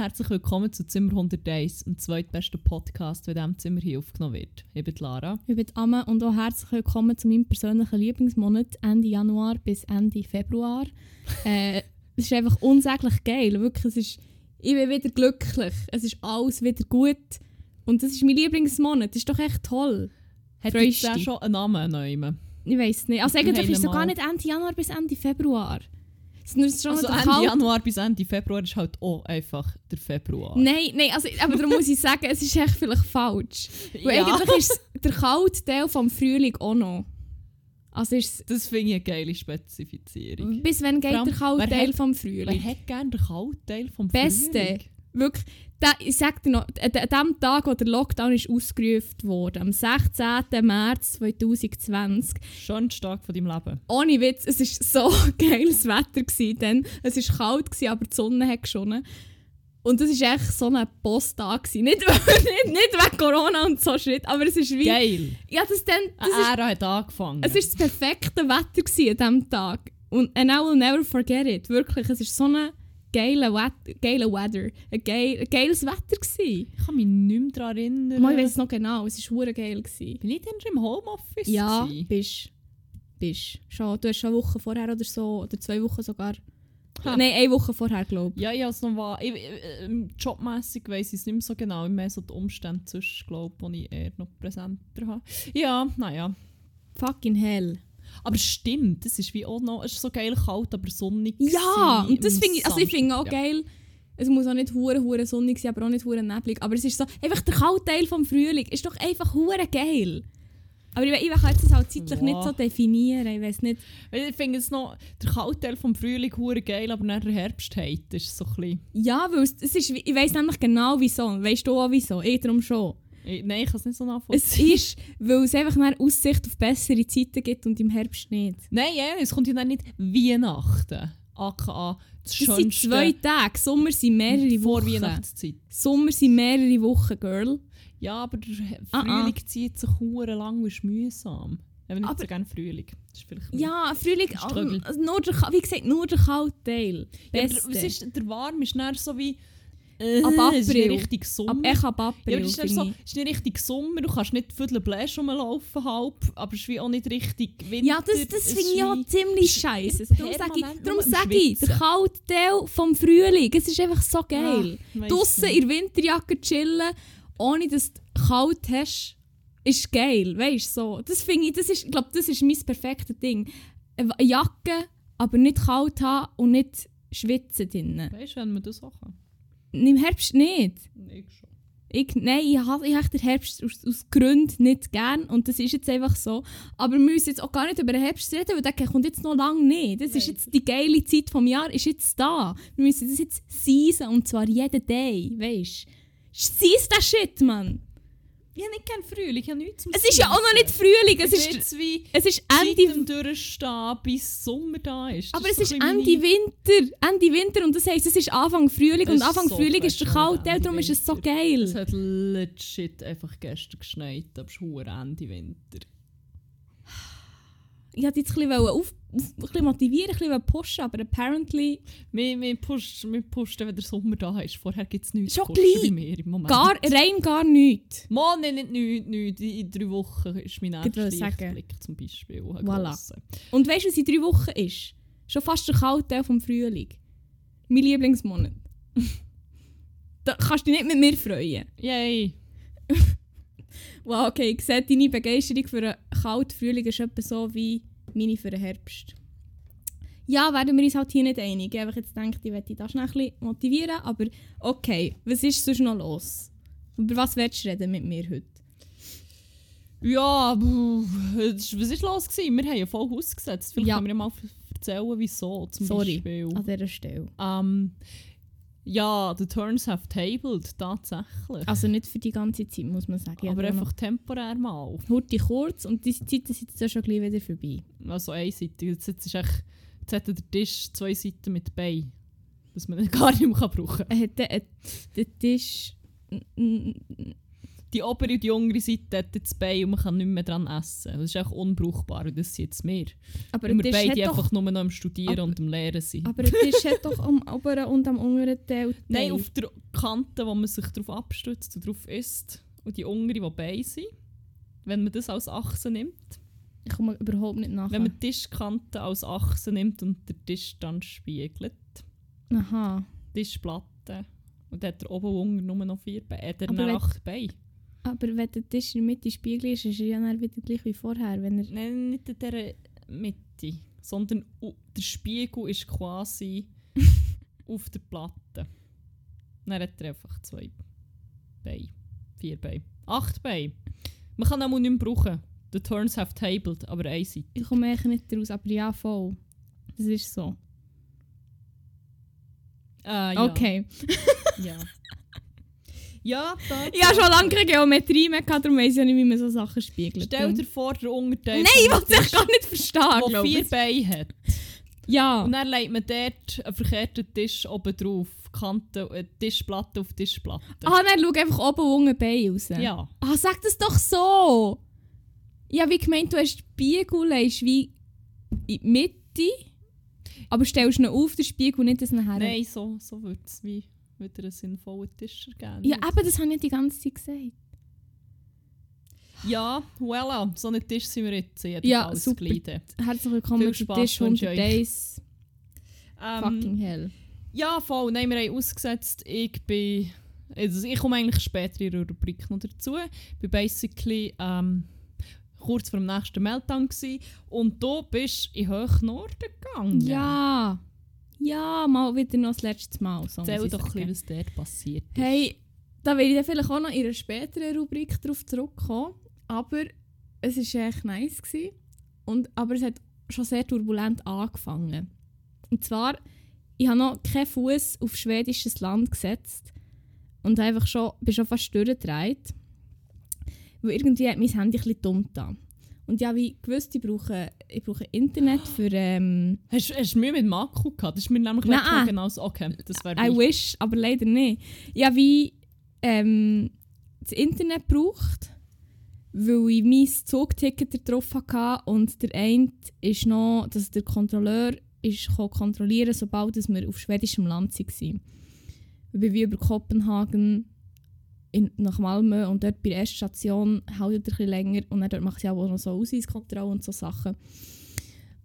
Herzlich willkommen zu Zimmer 101, dem zweitbesten Podcast, der in diesem Zimmer hier aufgenommen wird. Ich bin Lara. Ich bin Amme und auch herzlich willkommen zu meinem persönlichen Lieblingsmonat, Ende Januar bis Ende Februar. äh, es ist einfach unsäglich geil, wirklich. Es ist, ich bin wieder glücklich, es ist alles wieder gut und das ist mein Lieblingsmonat, das ist doch echt toll. Hat auch dich? schon einen Namen nehmen? Ich weiß nicht, also eigentlich ist es sogar nicht Ende Januar bis Ende Februar. Also Ende Kalt- Januar bis Ende Februar ist halt auch einfach der Februar. Nein, nein, also, aber darum muss ich sagen, es ist echt vielleicht falsch. Weil Ja. eigentlich ist der kalte Teil vom Frühling auch noch. Also ist Das finde ich eine geile Spezifizierung. bis wann geht allem, der kalte wer Teil hat- vom Wer Frühling? hat gerne den kalten Teil vom Beste. Frühling? Wirklich, da, ich sag dir noch, an dem Tag, wo der Lockdown ist ausgerufen wurde, am 16. März 2020, Schönster Tag von deinem Leben. ohne Witz, es war so geiles Wetter. Gewesen, dann. Es war kalt, gewesen, aber die Sonne hat geschonnen. Und das war echt so ein Posttag. gewesen. Nicht, nicht, nicht wegen Corona und so Shit, aber es ist wie... Geil. Ja, das, dann, das ist, Ära hat angefangen. es ist das perfekte Wetter gewesen an diesem Tag. Und and I will never forget it. Wirklich, es ist so ein geiler, Wet geiler Weather. Ein, geil, ein geiles Wetter gewesen. ich kann mich nicht mehr daran erinnern. Mal, ich weiß es noch genau, es war hure geil. Gewesen. Bin ich denn schon im Homeoffice? Ja, gewesen? bist bist schon. Du hast schon eine Woche vorher oder so, oder zwei Wochen sogar. Ha. Nein, eine Woche vorher, glaube ich. Ja, ja, es noch war. Ich, ich, ähm, jobmässig weiss ich es nicht mehr so genau. Ich mehr so die Umstände zwischen, glaube wo ich eher noch präsenter habe. Ja, naja. Fucking hell. Aber es stimmt, es ist wie auch noch, es ist so geil kalt, aber sonnig. Ja, und das finde ich, also ich finde auch Samstag. geil. Es muss auch nicht hure hure sonnig sein, aber auch nicht hure neblig. Aber es ist so, einfach der kalte Teil vom Frühling ist doch einfach hure geil. Aber ich, ich kann jetzt das halt zeitlich Ja. nicht so definieren. Ich weiß nicht. Ich finde es noch, der kalte Teil vom Frühling hure geil, aber dann der Herbst hat, ist so ein bisschen... Ja, weil es, es ist, ich weiß nämlich genau wieso. Weißt du auch wieso? Ich darum schon. Ich, nein, ich kann es nicht so nachvollziehen. Es ist, weil es einfach mehr Aussicht auf bessere Zeiten gibt und im Herbst nicht. Nein, ja, es kommt ja dann nicht Weihnachten. AKA das Das sind zwei Tage. Sommer sind mehrere vor Wochen. Weihnachtszeit. Sommer sind mehrere Wochen, Girl. Ja, aber der Ah, ah. Frühling zieht sich hure lang und ist mühsam. Ich nicht Aber- so gerne Frühling. Ja, Frühling, Struggle. also nur der, wie gesagt, nur der kalte Teil. Ja, Beste. was ist, der Warm ist so wie... Äh, Ab Es ist nicht richtig Sommer. Ab, ich ab April, ja, aber es ist, finde so, ist nicht richtig Sommer, du kannst nicht Viertel Bläsch rumlaufen halb, aber es ist wie auch nicht richtig Winter. Ja, das, das finde ich auch ziemlich scheiße. Darum sage ich, darum nur am sag ich, der kalte Teil vom Frühling, es ist einfach so geil. Ah, Draussen nicht. in Winterjacke chillen, ohne dass du kalt hast, ist geil, weißt du, so. Das finde ich, das ist, ich glaube, das ist mein perfektes Ding. Eine Jacke, aber nicht kalt haben und nicht schwitzen drinnen. Weißt du, wenn man das auch kann? Im Herbst nicht. Ich schon. Ich, nein, ich habe ich hab den Herbst aus, aus Gründen nicht gern und das ist jetzt einfach so. Aber wir müssen jetzt auch gar nicht über den Herbst reden, weil der kommt jetzt noch lange nicht. Das ist Nein. jetzt die geile Zeit vom Jahr, ist jetzt da. Wir müssen das jetzt season und zwar jeden Day, weißt du? Seize den Shit, Mann! Ich habe nicht gerne Frühling, ich habe nichts zum Es ist ja auch noch nicht Frühling, es Es ist ist, jetzt wie es ist Ende durchstehen, bis Sommer da ist. Das Aber es so ist Ende Winter, Ende Winter und das heisst, es ist Anfang Frühling Es und ist Anfang so Frühling ist der Teil, darum ist es so geil. Es hat legit einfach gestern geschneit, aber es ist Ende Winter. Ich wollte jetzt ein bisschen, auf, ein bisschen motivieren, ein bisschen pushen, aber apparently Wir, wir pushen, wir pushen, wenn der Sommer da ist. Vorher gibt es nichts Schon gleich. mir im Moment. gar, rein gar nichts. Mann, nein, nicht nichts, nichts. In drei Wochen ist mein Ich nächster. Lichtblick zum Beispiel. Voilà. Und weißt du, was in drei Wochen ist? Schon fast der kalte Teil vom Frühling. Mein Lieblingsmonat. da kannst du dich nicht mit mir freuen. Yay! Wow, okay, ich sehe, deine Begeisterung für einen kalten Frühling ist etwa so wie meine für den Herbst. Ja, werden wir uns halt hier nicht einig. Ich habe jetzt gedacht, ich werde das schnell ein bisschen motivieren, aber okay, was ist sonst noch los? Über was willst du reden mit mir heute? Ja, was war los? Gewesen? Wir haben ja voll ausgesetzt. Vielleicht Ja. können wir mal erzählen, wieso zum Sorry, Beispiel. an dieser Stelle. Ähm, ja, the turns have tabled, tatsächlich. Also nicht für die ganze Zeit, muss man sagen. Aber habe einfach temporär mal. Hurti kurz und diese Zeiten sind jetzt schon gleich wieder vorbei. Also einseitig. Jetzt, jetzt, ist echt, jetzt hat der Tisch zwei Seiten mit Bein. Dass man gar nicht mehr brauchen kann. Er hat den, äh, den Tisch... die obere und die untere Seite hat jetzt Bein und man kann nicht mehr dran essen. Das ist einfach unbrauchbar und das sind jetzt wir. Aber Weil wir hat beide doch, einfach nur noch am Studieren Aber- und am Lehren sind. aber ein Tisch hat doch am oberen und am unteren Teil. Nein, auf der Kante, wo man sich darauf abstützt und drauf isst. Und die untere, die Beine sind. Wenn man das als Achse nimmt. Ich komme überhaupt nicht nach. Wenn man die Tischkante als Achse nimmt und den Tisch dann spiegelt. Aha. Tischplatte. Und dann hat er oben und unten nur noch vier Beine. Hat er wenn- acht Beine. Aber wenn der Tisch in der Mitte Spiegel ist, ist er ja dann wieder gleich wie vorher. Wenn er Nein, nicht in dieser Mitte. Sondern der Spiegel ist quasi auf der Platte. Dann hat er einfach zwei Beine. Vier Beine. Acht Beine. Man kann auch nicht mehr brauchen. The turns have tabled, aber einseitig. ich komme eigentlich nicht raus, aber ja, voll. Das ist so. Ah, ja. Okay. Ja. ja, da. Ich habe schon lange keine Geometrie mehr gehabt, darum weiss ich ja nicht, wie man so Sachen spiegelt. Stell dir vor, der Unterteil. Nein, ich es Tisch, gar nicht verstehen, der vier. Beine hat. Ja. Und dann legt man dort einen verkehrten Tisch oben drauf. Kante, äh, Tischplatte auf Tischplatte. Ah, dann schau einfach oben und unten Bein raus. Ja. Ah, sag das doch so! Ja, wie gemeint, du hast Spiegel, wie in die Mitte, aber stellst ihn auf den Spiegel und nicht das nachher. Nein, so, so würde es wie wieder einen sinnvollen Tisch ergeben. Ja, eben, das habe ich die ganze Zeit gesagt. Ja, voilà. So einen Tisch sind wir jetzt jedenfalls Ja, super. gleiten. Herzlich willkommen Viel Spaß Tisch wünsche 100 ich euch. Days. Ähm, Fucking hell. Ja, voll. Nein, wir haben ausgesetzt. Ich bin... Also ich komme eigentlich später in der Rubrik noch dazu. Ich bin basically ähm, kurz vor dem nächsten Meltdown gewesen. Und du bist in Hoch Norden gegangen. Ja. Ja, mal wieder noch das letzte Mal. So Erzähl doch ein sagen. bisschen, was dort passiert ist. Hey, da werde ich dann vielleicht auch noch in einer späteren Rubrik darauf zurückkommen. Aber es war echt nice. Gewesen. Und, aber es hat schon sehr turbulent angefangen. Und zwar, ich habe noch keinen Fuß auf schwedisches Land gesetzt. Und einfach schon, bin schon fast durchgedreht. Weil irgendwie hat mein Handy ein bisschen dumm da. Und ja, wie gewusst, ich brauche, ich brauche Internet für... Ähm, Hast, hast du Mühe mit dem Akku gehabt? Das ist mir nämlich Nein. letztes Mal genauso. Okay, das wäre I wish, aber leider nicht. Ja, wie ähm, das Internet braucht, weil ich mein Zugticket drauf hatte und der eine ist noch, dass der Kontrolleur ist kontrollieren sobald wir auf schwedischem Land waren. Wir sind wie über Kopenhagen in, nach Malmö und dort bei der ersten Station hält er bisschen länger und dann dort macht sie auch noch so Ausweiskontrolle und so Sachen.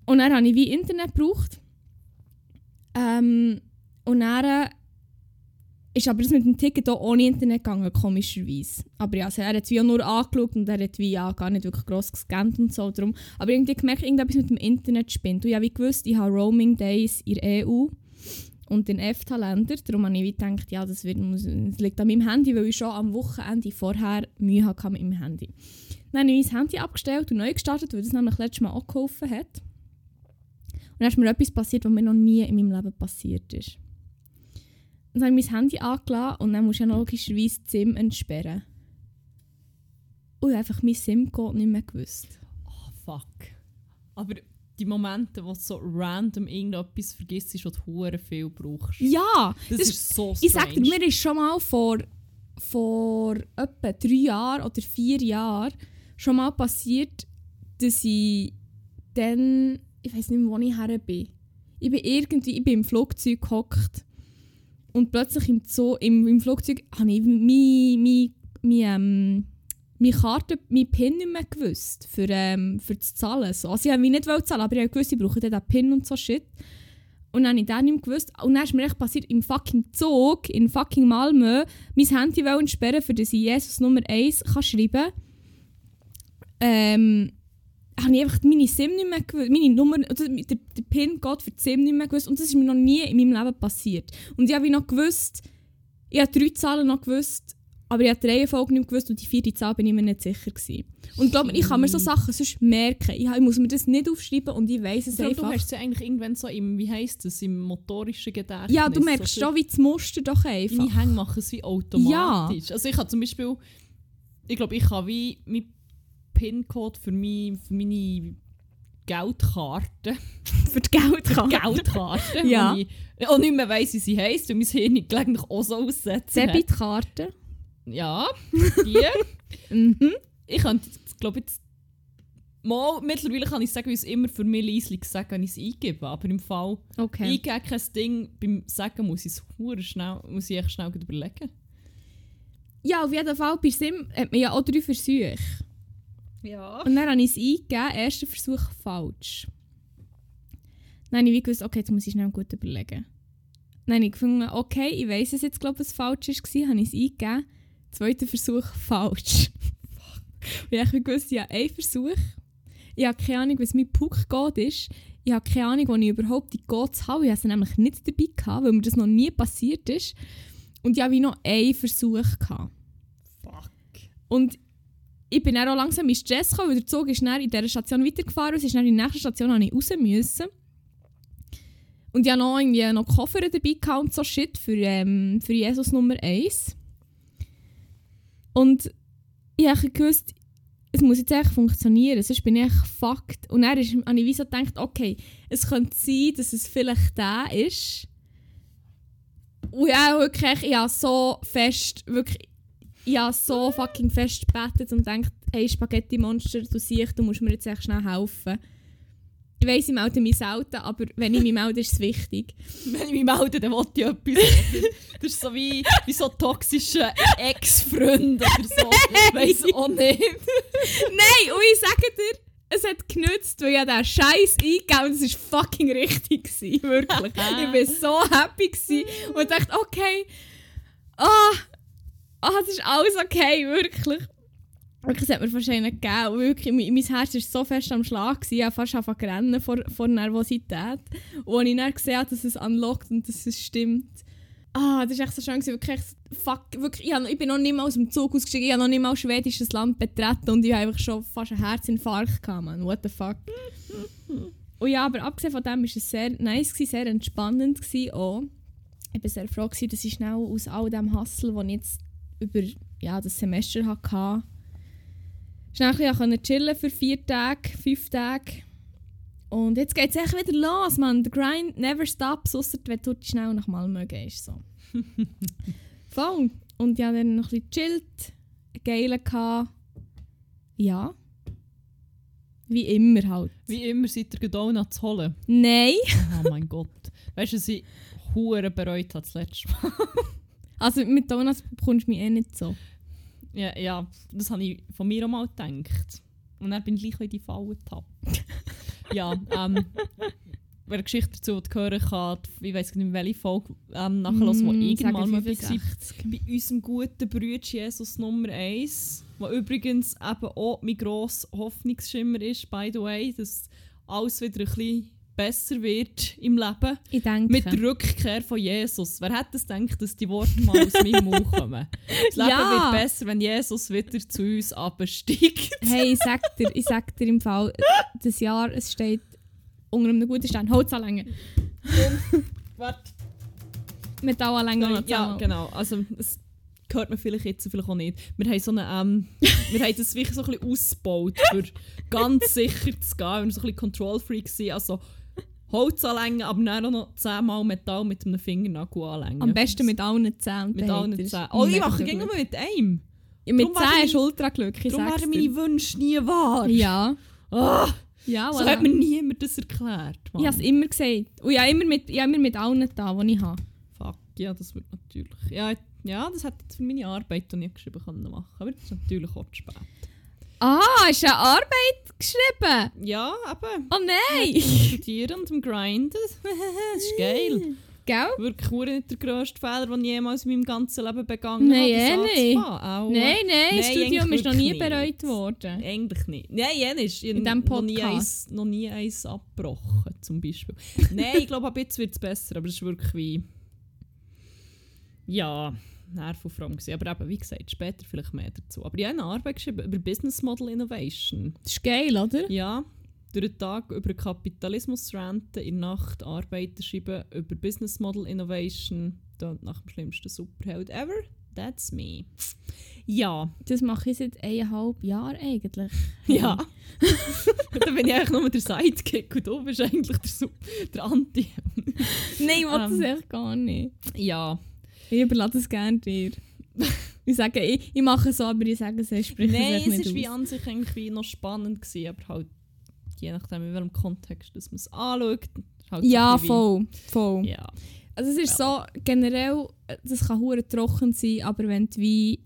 Und dann habe ich wie Internet gebraucht. Ähm, und dann äh, ist aber das mit dem Ticket auch ohne Internet gegangen, komischerweise. Aber ja, also er hat wie auch nur angeschaut und er hat wie ja gar nicht wirklich gross gescannt und so. Darum. Aber irgendwie gemerkt, irgendetwas mit dem Internet spinnt. Und ja, wie gewusst, ich habe Roaming Days in der EU und in EFTA-Ländern. Darum habe ich gedacht, ja, das, wird, das liegt an meinem Handy, weil ich schon am Wochenende vorher Mühe hatte mit meinem Handy. Dann habe ich mein Handy abgestellt und neu gestartet, weil das nämlich letztes Mal auch geholfen hat. Und dann ist mir etwas passiert, was mir noch nie in meinem Leben passiert ist. Dann habe ich mein Handy angelassen und dann musst du ja logischerweise die SIM entsperren. Und ich habe einfach mein SIM-Code nicht mehr gewusst. Oh, fuck. Aber die Momente, wo du so random irgendetwas vergisst und du hure viel brauchst. Ja! Das, das- ist so strange. Ich sag dir, mir ist schon mal vor, vor etwa drei Jahren oder vier Jahren schon mal passiert, dass ich dann, ich weiß nicht mehr, wo ich her bin. Ich bin irgendwie, ich bin im Flugzeug gehockt und plötzlich im, Zoo, im, im Flugzeug habe ich meine, meine, meine, ähm, meine Karte, meine PIN nicht mehr gewusst für, ähm, für das Zahlen. So. Also ich wollte nicht zahlen, aber ich gewusst, ich brauche den PIN und so Shit. Und dann habe ich das nicht mehr gewusst. Und dann ist mir echt passiert, im fucking Zug, in fucking Malmö, mein Handy wollen sperren, für das ich Jesus Nummer 1 kann schreiben kann. Ähm, habe ich einfach meine SIM nicht mehr gewusst, meine Nummer, oder der, der PIN-Code für die SIM nicht mehr gewusst. Und das ist mir noch nie in meinem Leben passiert. Und ich habe noch gewusst, ich habe drei Zahlen noch gewusst, aber ich habe die Reihenfolge nicht gewusst und die vierte Zahl bin ich mir nicht sicher gewesen. Und ich glaube, ich kann mir so Sachen sonst merken. Ich, ich muss mir das nicht aufschreiben und ich weiß es Ich glaube, du einfach. hast sie eigentlich irgendwann so im, wie heisst das, im motorischen Gedächtnis. Ja, du merkst schon, wie das Muster doch einfach. Deine Hänge machen es wie automatisch. Also ich habe zum Beispiel, ich glaube, ich habe wie mein PIN-Code für, mein, für meine Geldkarte, Für die Geldkarte. Geldkarte, Ja. ich auch nicht mehr weiss, wie sie heisst, weil mein Hirn gelegentlich auch so aussetzen. Debitkarte. Ja, die. Mhm. ich könnte, glaube jetzt. Mal, mittlerweile kann ich sagen, wie es immer für mich leislich sagen, wenn ich es eingebe. Aber im Fall Okay. eingeben kein Ding, beim Sagen muss ich es schnell, muss ich echt schnell überlegen. Ja, auf jeden Fall, bei Sim hat man ja auch drei Versuche. Ja. Und dann habe ich es eingegeben, erster Versuch falsch. Dann habe ich wie gewusst, okay, jetzt muss ich schnell gut überlegen. Dann habe ich gefunden, okay, ich weiss es jetzt, glaube ich, was falsch war, habe ich es eingegeben. Zweiter Versuch falsch. Und ich habe gewusst, ich habe einen Versuch. Ich habe keine Ahnung, was mein Puck-Code ist. Ich habe keine Ahnung, wo ich überhaupt die Codes habe. Ich habe sie nämlich nicht dabei gehabt, weil mir das noch nie passiert ist. Und ich habe noch einen Versuch gehabt. Fuck. Und ich bin dann auch langsam in Stress gekommen, weil der Zug ist dann in dieser Station weitergefahren und es ist dann in der nächsten Station habe ich raus müssen. Und ich hatte noch, irgendwie noch Koffer dabei gehabt und so Shit für, ähm, für Jesus Nummer 1. Und ich gewusst, es muss jetzt echt funktionieren, sonst bin ich echt fucked. Und dann ist, habe ich wie so gedacht, okay, es könnte sein, dass es vielleicht der ist. Und ja, wirklich, ich habe so fest, wirklich, ich habe so fucking fest gebetet und gedacht, hey Spaghetti Monster, du siehst, du musst mir jetzt echt schnell helfen. Ich weiss, ich melde mich selten, aber wenn ich mich melde, ist es wichtig. Wenn ich mich melde, dann wollte ich etwas. Das ist so wie, wie so toxische Ex-Freund oder so. Weiss auch nicht. Nein, und ich sage dir, es hat genützt, weil ich diesen Scheiß eingegeben und es war fucking richtig. Gewesen, wirklich. ich war so happy gewesen und dachte, okay, ah, ah, es ist alles okay, wirklich. Wirklich, es hat mir wahrscheinlich gegeben. Wirklich, mein, mein Herz war so fest am Schlag. Ich habe fast angefangen zu rennen vor, vor Nervosität. Und als ich dann gesehen habe, dass es unlockt und dass es stimmt. Ah, das war echt so schön. Wirklich, fuck, wirklich, ich, habe, ich bin noch nicht mal aus dem Zug ausgestiegen. Ich habe noch nicht mal schwedisches Land betreten. Und ich habe einfach schon fast einen Herzinfarkt gehabt, man. What the fuck. und ja, aber abgesehen von dem war es sehr nice, gewesen, sehr entspannend gewesen auch. Ich war sehr froh, gewesen, dass ich schnell aus all dem Hustle, den ich jetzt über ja, das Semester hatte, schnell ein bisschen chillen für vier Tage, fünf Tage. Und jetzt geht es echt wieder los, man. Der Grind never stops, ausser wenn du schnell nach Malmö gehst. So. Voll. Und habe dann noch ein bisschen gechillt, geile gehabt. Ja. Wie immer halt. Wie immer seid ihr Donuts holen. Nein. Oh mein Gott. Weißt du, ich hure bereut habe das letzte Mal? Also mit Donuts bekommst du mich eh nicht so. Ja, ja, das habe ich von mir auch mal gedacht. Und dann bin ich gleich in die Falle getappt. ja, ähm, wer eine Geschichte dazu hören kann, ich weiß nicht, welche Folge ähm, nachher los, wo Mm, irgendwann mal war. 65. Bei unserem guten Brüder Jesus Nummer 1, der übrigens eben auch mein grosser Hoffnungsschimmer ist, by the way, dass alles wieder ein bisschen besser wird im Leben. Ich denke. Mit der Rückkehr von Jesus. Wer hätte es gedacht, dass die Worte mal aus meinem Mund kommen? Das Leben Ja. wird besser, wenn Jesus wieder zu uns absteigt. Hey, ich sag dir, ich sag dir im Fall, das Jahr, es steht unter einem guten Stern. Holzanlänge. Warte. Metallanlänge noch Ja, zusammen. genau. Also, es hört man vielleicht jetzt, vielleicht auch nicht. Wir haben so eine, ähm, wir haben das wirklich so ein bisschen ausgebaut, für ganz sicher zu gehen. Wir waren so ein bisschen Control-Freak. Also, Holz anlängen, aber dann auch noch zehnmal Metall mit einem Fingernagel anlängen. Am besten mit allen Zähnen. mit allen Zähnen. Oh, ich mache nur mit einem. Ja, mit Darum werden Zähnen meine- ist ultra glücklich, ich Darum dir. meine Wünsche nie wahr. Ja, Ah, ja, so voilà. hat mir niemand das erklärt. Mann. Ich habe es immer gesagt. Und ich habe immer mit, ich habe immer mit allen da, die ich habe. Fuck, ja, das wird natürlich. Ja, ja das hätte ich für meine Arbeit die ich geschrieben können machen. Aber das ist natürlich auch zu spät. Ah, hast du eine Arbeit geschrieben? Ja, eben. Oh nein! Studieren und am Grinden. das ist geil. Gell? Wirklich nicht der grösste Fehler, den ich jemals in meinem ganzen Leben begangen Nein, habe. eh nicht. Nein, nein, das Studium ist noch nie wirklich bereut nicht. worden. Eigentlich nicht. Nein, ehrlich. Ich In habe diesem noch nie, Podcast. eins, noch nie eins abgebrochen, zum Beispiel. Nein, ich glaube, ab jetzt wird es besser, aber es ist wirklich wie... Ja, nervenfromm gewesen. Aber eben, wie gesagt, später vielleicht mehr dazu. Aber ich habe eine Arbeit geschrieben über Business Model Innovation. Das ist geil, oder? Ja, durch den Tag über Kapitalismus ranten, in der Nacht Arbeiten schreiben über Business Model Innovation. Dann nach dem schlimmsten Superheld ever. That's me. Ja, Das mache ich seit eineinhalb Jahren eigentlich. ja. dann bin ich eigentlich nur der Sidekick und du bist eigentlich der, Su- der Anti. Nein, ich will das Ähm. echt gar nicht. Ja, Ich überlasse es gerne dir. Ich sage, ich, ich mache so, aber ich sage es, ich spreche Nein, es es ist wie an sich eigentlich wie noch spannend gewesen, aber halt je nachdem in welchem Kontext dass man es anschaut. Halt so ja, bisschen voll, voll. Ja. Also es ist so, generell, das kann hure trocken sein, aber wenn du wie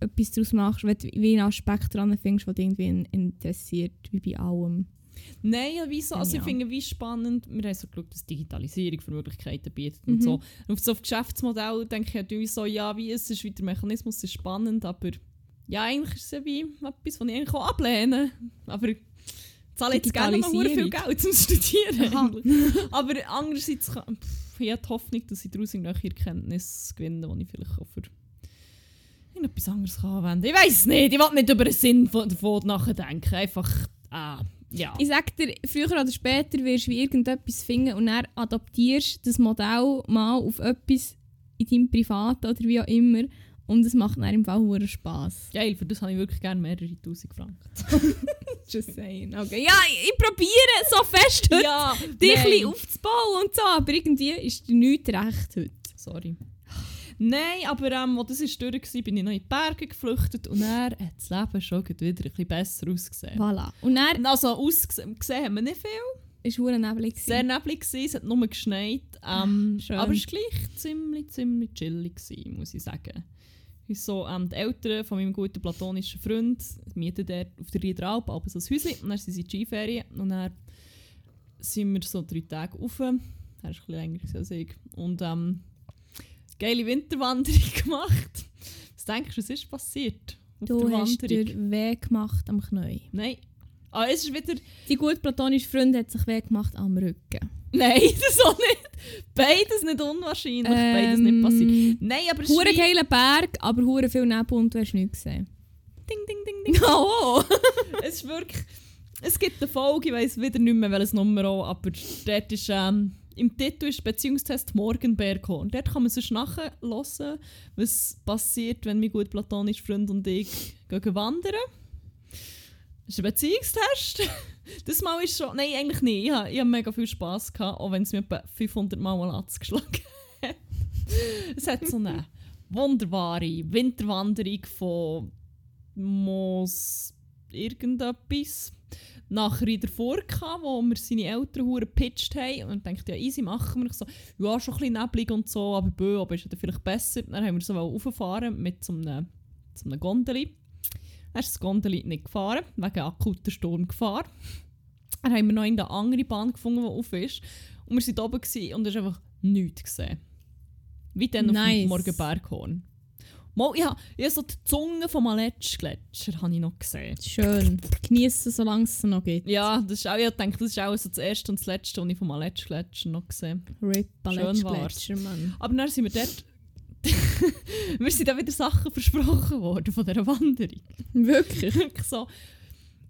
etwas daraus machst, wenn du wie einen Aspekt dran findest, der dich irgendwie in- interessiert, wie bei allem. Nein, ja, wieso? Also ich Genial. finde wie spannend, wir haben so geschaut, dass Digitalisierung für Möglichkeiten bietet und Mhm. so. Und auf so auf Geschäftsmodell denke ich halt so, ja, wie es ist, wie der Mechanismus ist spannend, aber ja, eigentlich ist es ja wie etwas, was ich eigentlich auch ablehne. Aber ich zahle jetzt gerne hure viel. Geld zum Studieren. Aber andererseits, kann, pff, ich habe die Hoffnung, dass ich daraus irgendwelche Erkenntnisse gewinne, die ich vielleicht auch für irgendetwas anderes kann anwenden kann. Ich weiß es nicht, ich will nicht über den Sinn von, davon nachdenken. Einfach, ah, ja. Ich sag dir, früher oder später wirst du irgendetwas finden und dann adaptierst das Modell mal auf etwas in deinem Privaten oder wie auch immer und es macht dann im Fall hure Spass. Geil, für das habe ich wirklich gerne mehrere tausend Franken. Just saying. Okay. Ja, ich, ich probiere so fest heute, ja, dich aufzubauen und so, aber irgendwie ist dir nichts recht heute. Sorry. Nein, aber ähm, als das ist durch war, bin ich noch in die Berge geflüchtet und dann hat das Leben schon wieder ein bisschen besser ausgesehen. Voilà. Und dann Und Also ausgesehen gesehen haben wir nicht viel. war hure neblig. Sehr neblig es hat nur geschneit. Ähm, Schön. aber es war gleich ziemlich, ziemlich chillig, gewesen, muss ich sagen. So, ähm, die Eltern von meinem guten platonischen Freund mieten dort auf der Riederalp aber so ein Häuschen und dann sind sie in die Skiferien und dann sind wir so drei Tage rauf. Er ist ein bisschen länger als ich. Und ähm, geile Winterwanderung gemacht. Was denkst du, was ist passiert auf Du der hast Wanderung? dir weh gemacht am Knie. Nein. Ah, es ist wieder... Die gut platonische Freund hat sich weh gemacht am Rücken. Nein, das auch nicht. Beides nicht unwahrscheinlich, beides nicht passiert. Nein, aber es ist geiler Berg, aber hure viel Nebel und du hast nichts gesehen. Ding, ding, ding, ding. Oh! es ist wirklich... Es gibt eine Folge, ich weiss wieder nicht mehr welches Nummer auch, aber dort ist... Ähm, Im Titel ist Beziehungstest Morgenberg. Und dort kann man sonst nachher hören, was passiert, wenn mein gut platonischer Freund und ich gehen wandern. Das ist ein Beziehungstest. Das Mal ist schon... Nein, eigentlich nicht. Ich habe, ich mega viel Spass gehabt, auch wenn es mir etwa 500 Mal mal geschlagen hat. es hat so eine wunderbare Winterwanderung von Moos irgendetwas nach Riederfurt gehabt, wo wir seine Eltern hure gepitcht haben. Und dachte ja easy machen wir. Ich so ja schon ein bisschen neblig und so aber bö aber ist ja vielleicht besser. Dann haben wir so raufgefahren mit so einem, so einem Gondeli. Dann ist das Gondeli nicht gefahren wegen akuter Sturmgefahr. Dann haben wir noch eine andere Bahn gefunden die auf ist. Und wir waren oben und es ist einfach nichts gesehen. Wie dann auf Nice. dem Morgenberghorn Mal, ich habe hab so die Zunge vom Aletsch-Gletscher habe ich noch gesehen. Schön. Genießen, solange es noch geht. Ja, das ist auch, ich denke, das ist auch so das erste und das letzte, was ich vom Aletsch-Gletscher noch gesehen Rip, Schön war's. Gletscher, Mann. Aber dann sind wir dort... wir sind dann wieder Sachen versprochen worden von dieser Wanderung. Wirklich? So...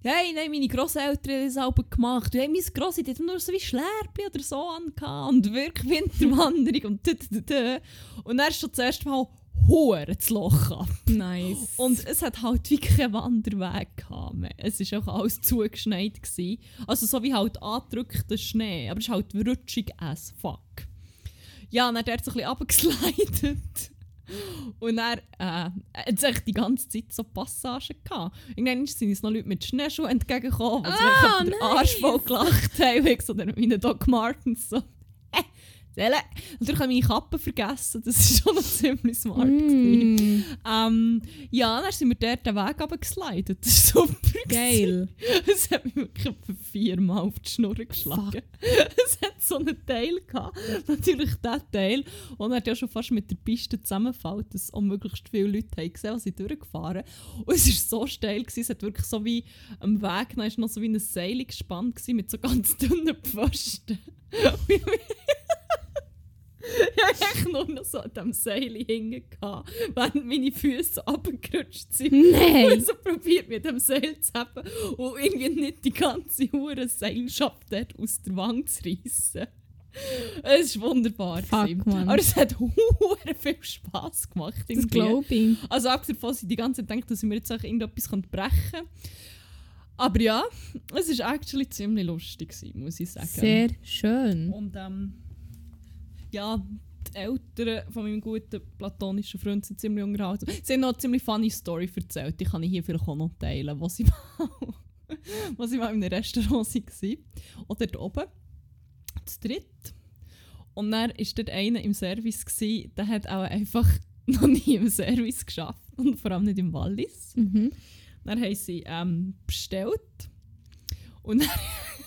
Hey, nein, meine Grosseltern haben das auch gemacht. Hey, meine Grossi die hat nur so wie Schlärbli oder so angehabt und wirklich Winterwanderung und. Und dann ist schon das erste Mal Huren das Loch ab. Nice. Und es hat halt wie keinen Wanderweg gehabt. mehr. Es war auch alles zugeschneit. Gewesen. Also so wie halt angedrückter Schnee. Aber es ist halt rutschig as fuck. Ja, und dann hat er so ein bisschen runtergeslidet. Und dann äh, hat es echt die ganze Zeit so Passagen gehabt. Irgendwann sind uns noch Leute mit Schneeschuhen entgegengekommen, die Ah, sich den Arsch voll gelacht haben. Ich so der Doc Martens so «Äh, Selle!» Natürlich habe ich meine Kappe vergessen. Das war schon noch ziemlich smart. Mm, Ähm, ja, dann sind wir dort den Weg runtergeslidet. Das war super. geil. Es hat mich wirklich viermal auf die Schnur geschlagen. Es hat so einen Teil gehabt. Natürlich der Teil. Und er hat ja schon fast mit der Piste zusammenfällt, dass auch möglichst viele Leute haben gesehen, was ich durchgefahren Und es war so steil, gewesen, es hat wirklich so wie am Weg, dann ist noch so wie ein Seil gespannt gewesen, mit so ganz dünnen Pfosten. Und ich nur noch so an diesem Seil gehabt, während meine Füße so runtergerutscht sind. Nein. Und so probiert mit dem Seil zu haben und irgendwie nicht die ganze hure Seilschaft dort aus der Wand zu reissen. Es war wunderbar. Fuck. Aber es hat hure viel Spass gemacht. Das glaube ich. Also abgesehen davon, dass ich die ganze Zeit denke, dass ich mir jetzt auch irgendetwas brechen könnte. Aber ja, es war actually ziemlich lustig, muss ich sagen. Sehr schön. Und ähm, ja, Eltern von meinem guten platonischen Freund sind ziemlich unterhalten. Sie haben noch eine ziemlich funny Story erzählt, die kann ich hier vielleicht auch noch teilen, wo sie mal, wo sie mal in einem Restaurant waren. Oder dort oben, zu dritt. Und dann war dort einer im Service, gewesen, der hat auch einfach noch nie im Service geschafft und vor allem nicht im Wallis. Mhm. Dann haben sie ähm, bestellt. Und dann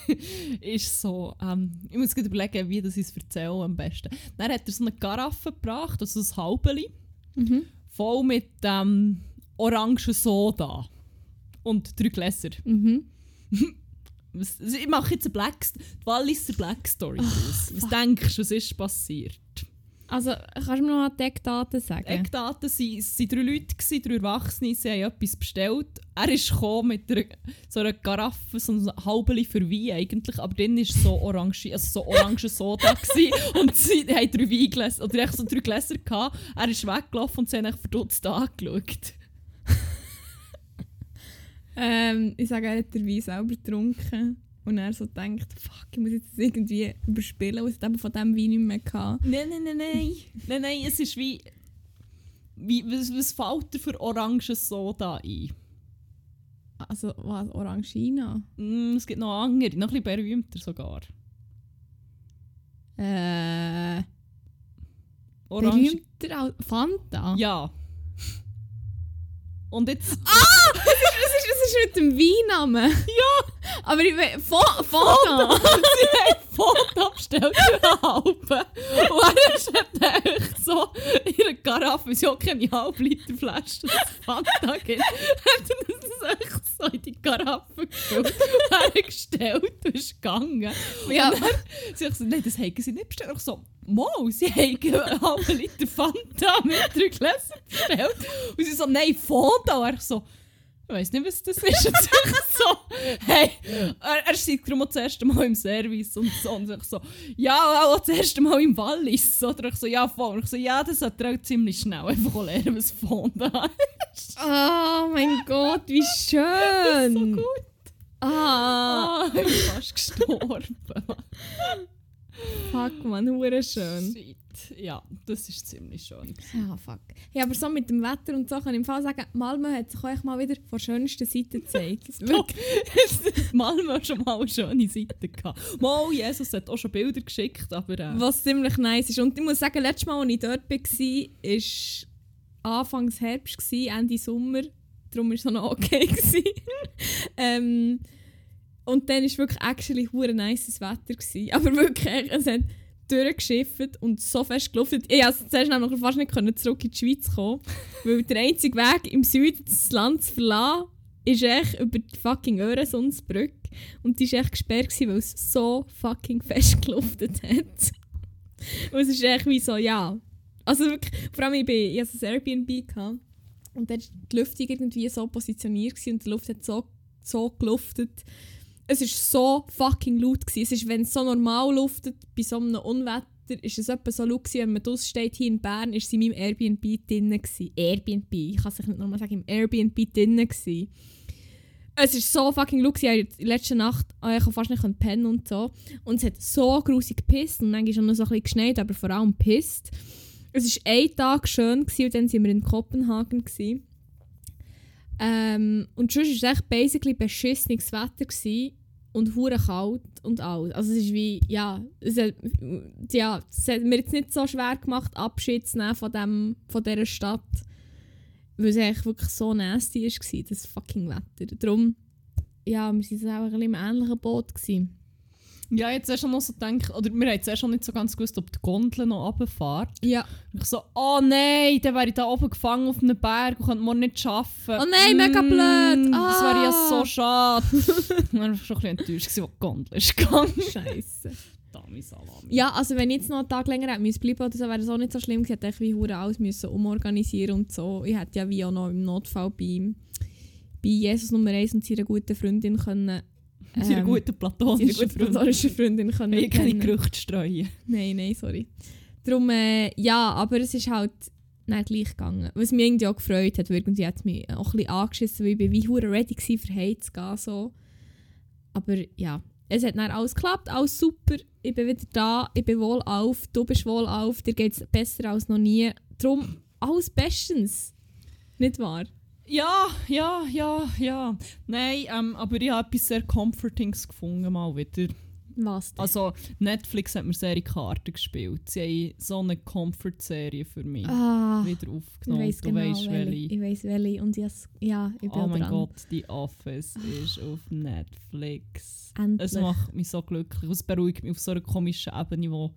ist so, ähm, ich muss gerade überlegen, wie das ich es erzähle am besten. Dann hat er so eine Karaffe gebracht, also ein Halbeli, Mhm. voll mit ähm, orangen Soda. Und drei Gläser. Mhm. Ich mache jetzt eine Black, die Walliser Black Story draus. Was denkst du, was ist passiert? Also, kannst du mir noch die Eckdaten sagen? Eckdaten waren, es waren drei Leute, gewesen, drei Erwachsene, sie haben etwas bestellt. Er ist gekommen mit einer, so einer Karaffe, so einem halbeli für Wein eigentlich, aber dann war so orange, also so orange Soda und sie haben drei Weingläser, oder echt so drei Gläser gehabt. Er ist weggelaufen und sie haben verdutzt angeschaut. Ähm, ich sage, er hat den Wein selber getrunken. Und er so denkt, fuck, ich muss jetzt irgendwie überspielen, weil es eben von diesem Wein nicht mehr hatte. Nein, nein, nein, nein. nein, nein, es ist wie... wie was, was fällt dir für orange Soda ein? Also, was, Orangina? Mm, es gibt noch andere, noch ein bisschen berühmter sogar. Äh, Orange... berühmter als Fanta? Ja. Und jetzt... Das ist, mit dem Weinnamen. Ja! Aber ich will... Fa- Fanta! Sie haben Foto bestellt für halbe. Und er ist hat echt so in einer Karaffe, auch keine halbe Liter Flasche das Fanta gibt, hat er das echt so in die Karaffe gefüllt, hergestellt und ist gegangen. Ja. Und dann, sie hat gesagt, nein, das haben sie nicht bestellt. Ich so, Mo, sie haben einen halben Liter Fanta mit drei Gläsern bestellt. Und sie so, nein, Fanta. Und er so, ich weiß nicht, was das ist. Und ich so, hey, er, er darum auch das erste Mal im Service und so. Und ich so, ja, auch das erste Mal im Wallis. Oder ich so, ja, voll. Und ich so, ja, das hat er auch ziemlich schnell einfach lernen, was Fanta ist. Oh mein Gott, wie schön! so gut. Ah, Ah, ich bin fast gestorben. fuck man, hure schön. Shit. Ja, das ist ziemlich schön. Ja, fuck. Ja, aber so mit dem Wetter und so kann ich im Fall sagen, Malmö hat sich euch mal wieder von der schönsten Seite gezeigt. Malmö hat schon mal eine schöne Seite gehabt. Mal, Jesus hat auch schon Bilder geschickt, aber äh, Was ziemlich nice ist. Und ich muss sagen, letztes Mal, als ich dort war, war Anfangs Herbst, gewesen, Ende Sommer. Darum war es auch noch okay. ähm, und dann war wirklich actually hure nices Wetter. Gewesen. Aber wirklich, es hat durchgeschifft und so fest geluftet. Ich konnte zuerst nämlich fast nicht können zurück in die Schweiz kommen, weil der einzige Weg im Süden das Land zu verlassen ist echt über die fucking Öresundsbrücke. Und die war echt gesperrt, gewesen, weil es so fucking fest geluftet hat. Und es ist echt wie so, ja. Also wirklich, vor allem ich, bin, ich hatte ein Airbnb gehabt, und dann war die Lüftung irgendwie so positioniert gewesen, und die Luft hat so, so geluftet. Es war so fucking laut. Gewesen. Es ist, wenn es so normal luftet, bei so einem Unwetter, ist es etwa so laut gewesen, wenn man draussen steht, hier in Bern, ist sie in meinem Airbnb drinnen gewesen. Airbnb, ich kann es nicht nochmal sagen, im Airbnb drinnen gewesen. Es ist so fucking laut gewesen. Ich letzte Nacht, oh, ich fast nicht pennen und so. Und es hat so grusig gepisst und ist auch noch so ein bisschen geschneit, aber vor allem gepisst. Es war ein Tag schön gewesen, und dann waren wir in Kopenhagen. Gewesen. Ähm, und sonst war es echt basically beschissenes Wetter gewesen und hure kalt und alles. Also es ist wie, ja, es hat, ja, es hat mir jetzt nicht so schwer gemacht, Abschied zu nehmen von, dem, von dieser Stadt, weil es eigentlich wirklich so nasty war, das fucking Wetter. Darum, ja, wir waren auch ein bisschen im ähnlichen Boot. Gewesen. Ja, jetzt hast du noch so gedacht, oder wir haben zuerst schon nicht so ganz gewusst, ob die Gondel noch runterfährt. Ja. Und ich so, oh nein, dann wäre ich da oben gefangen auf einem Berg und könnte morgen nicht arbeiten. Oh nein, mega blöd. Das wäre ja Ah. so schade. ich war schon ein bisschen enttäuscht, als die Gondel ist gegangen. Scheiße. Ja, also wenn ich jetzt noch einen Tag länger hätte müssen bleiben oder so, wäre das auch nicht so schlimm. Ich hätte wie hure alles müssen umorganisieren und so. Ich hätte ja wie auch noch im Notfall bei, bei Jesus Nummer 1 und seiner guten Freundin können... Seine ähm, gute seine platonische gute Freundin. platonische Freundin können Ich keine kennen. Gerüchte streuen. Nein, nein, sorry. Darum, äh, ja, aber es ist halt nicht gleich gegangen. Was mich irgendwie auch gefreut hat, weil irgendwie hat es mich auch ein bisschen angeschissen, weil ich bin wie hure ready war, für Hate zu gehen. So. Aber ja, es hat dann alles geklappt, alles super, ich bin wieder da, ich bin wohl auf, du bist wohl auf, dir geht es besser als noch nie. Darum alles bestens. Nicht wahr? Ja, ja, ja, ja. Nein, ähm, aber ich habe etwas sehr Comfortings gefunden mal wieder. Was denn? Also Netflix hat mir die Karten gespielt. Sie haben so eine Comfort-Serie für mich ah, wieder ich aufgenommen. weiss du genau weißt welche. Ich weiss welche. Und yes, ja, ich bin Oh mein dran. Gott, die Office ist auf Netflix. Endlich. Es macht mich so glücklich. Es beruhigt mich auf so einer komischen Ebene, wo,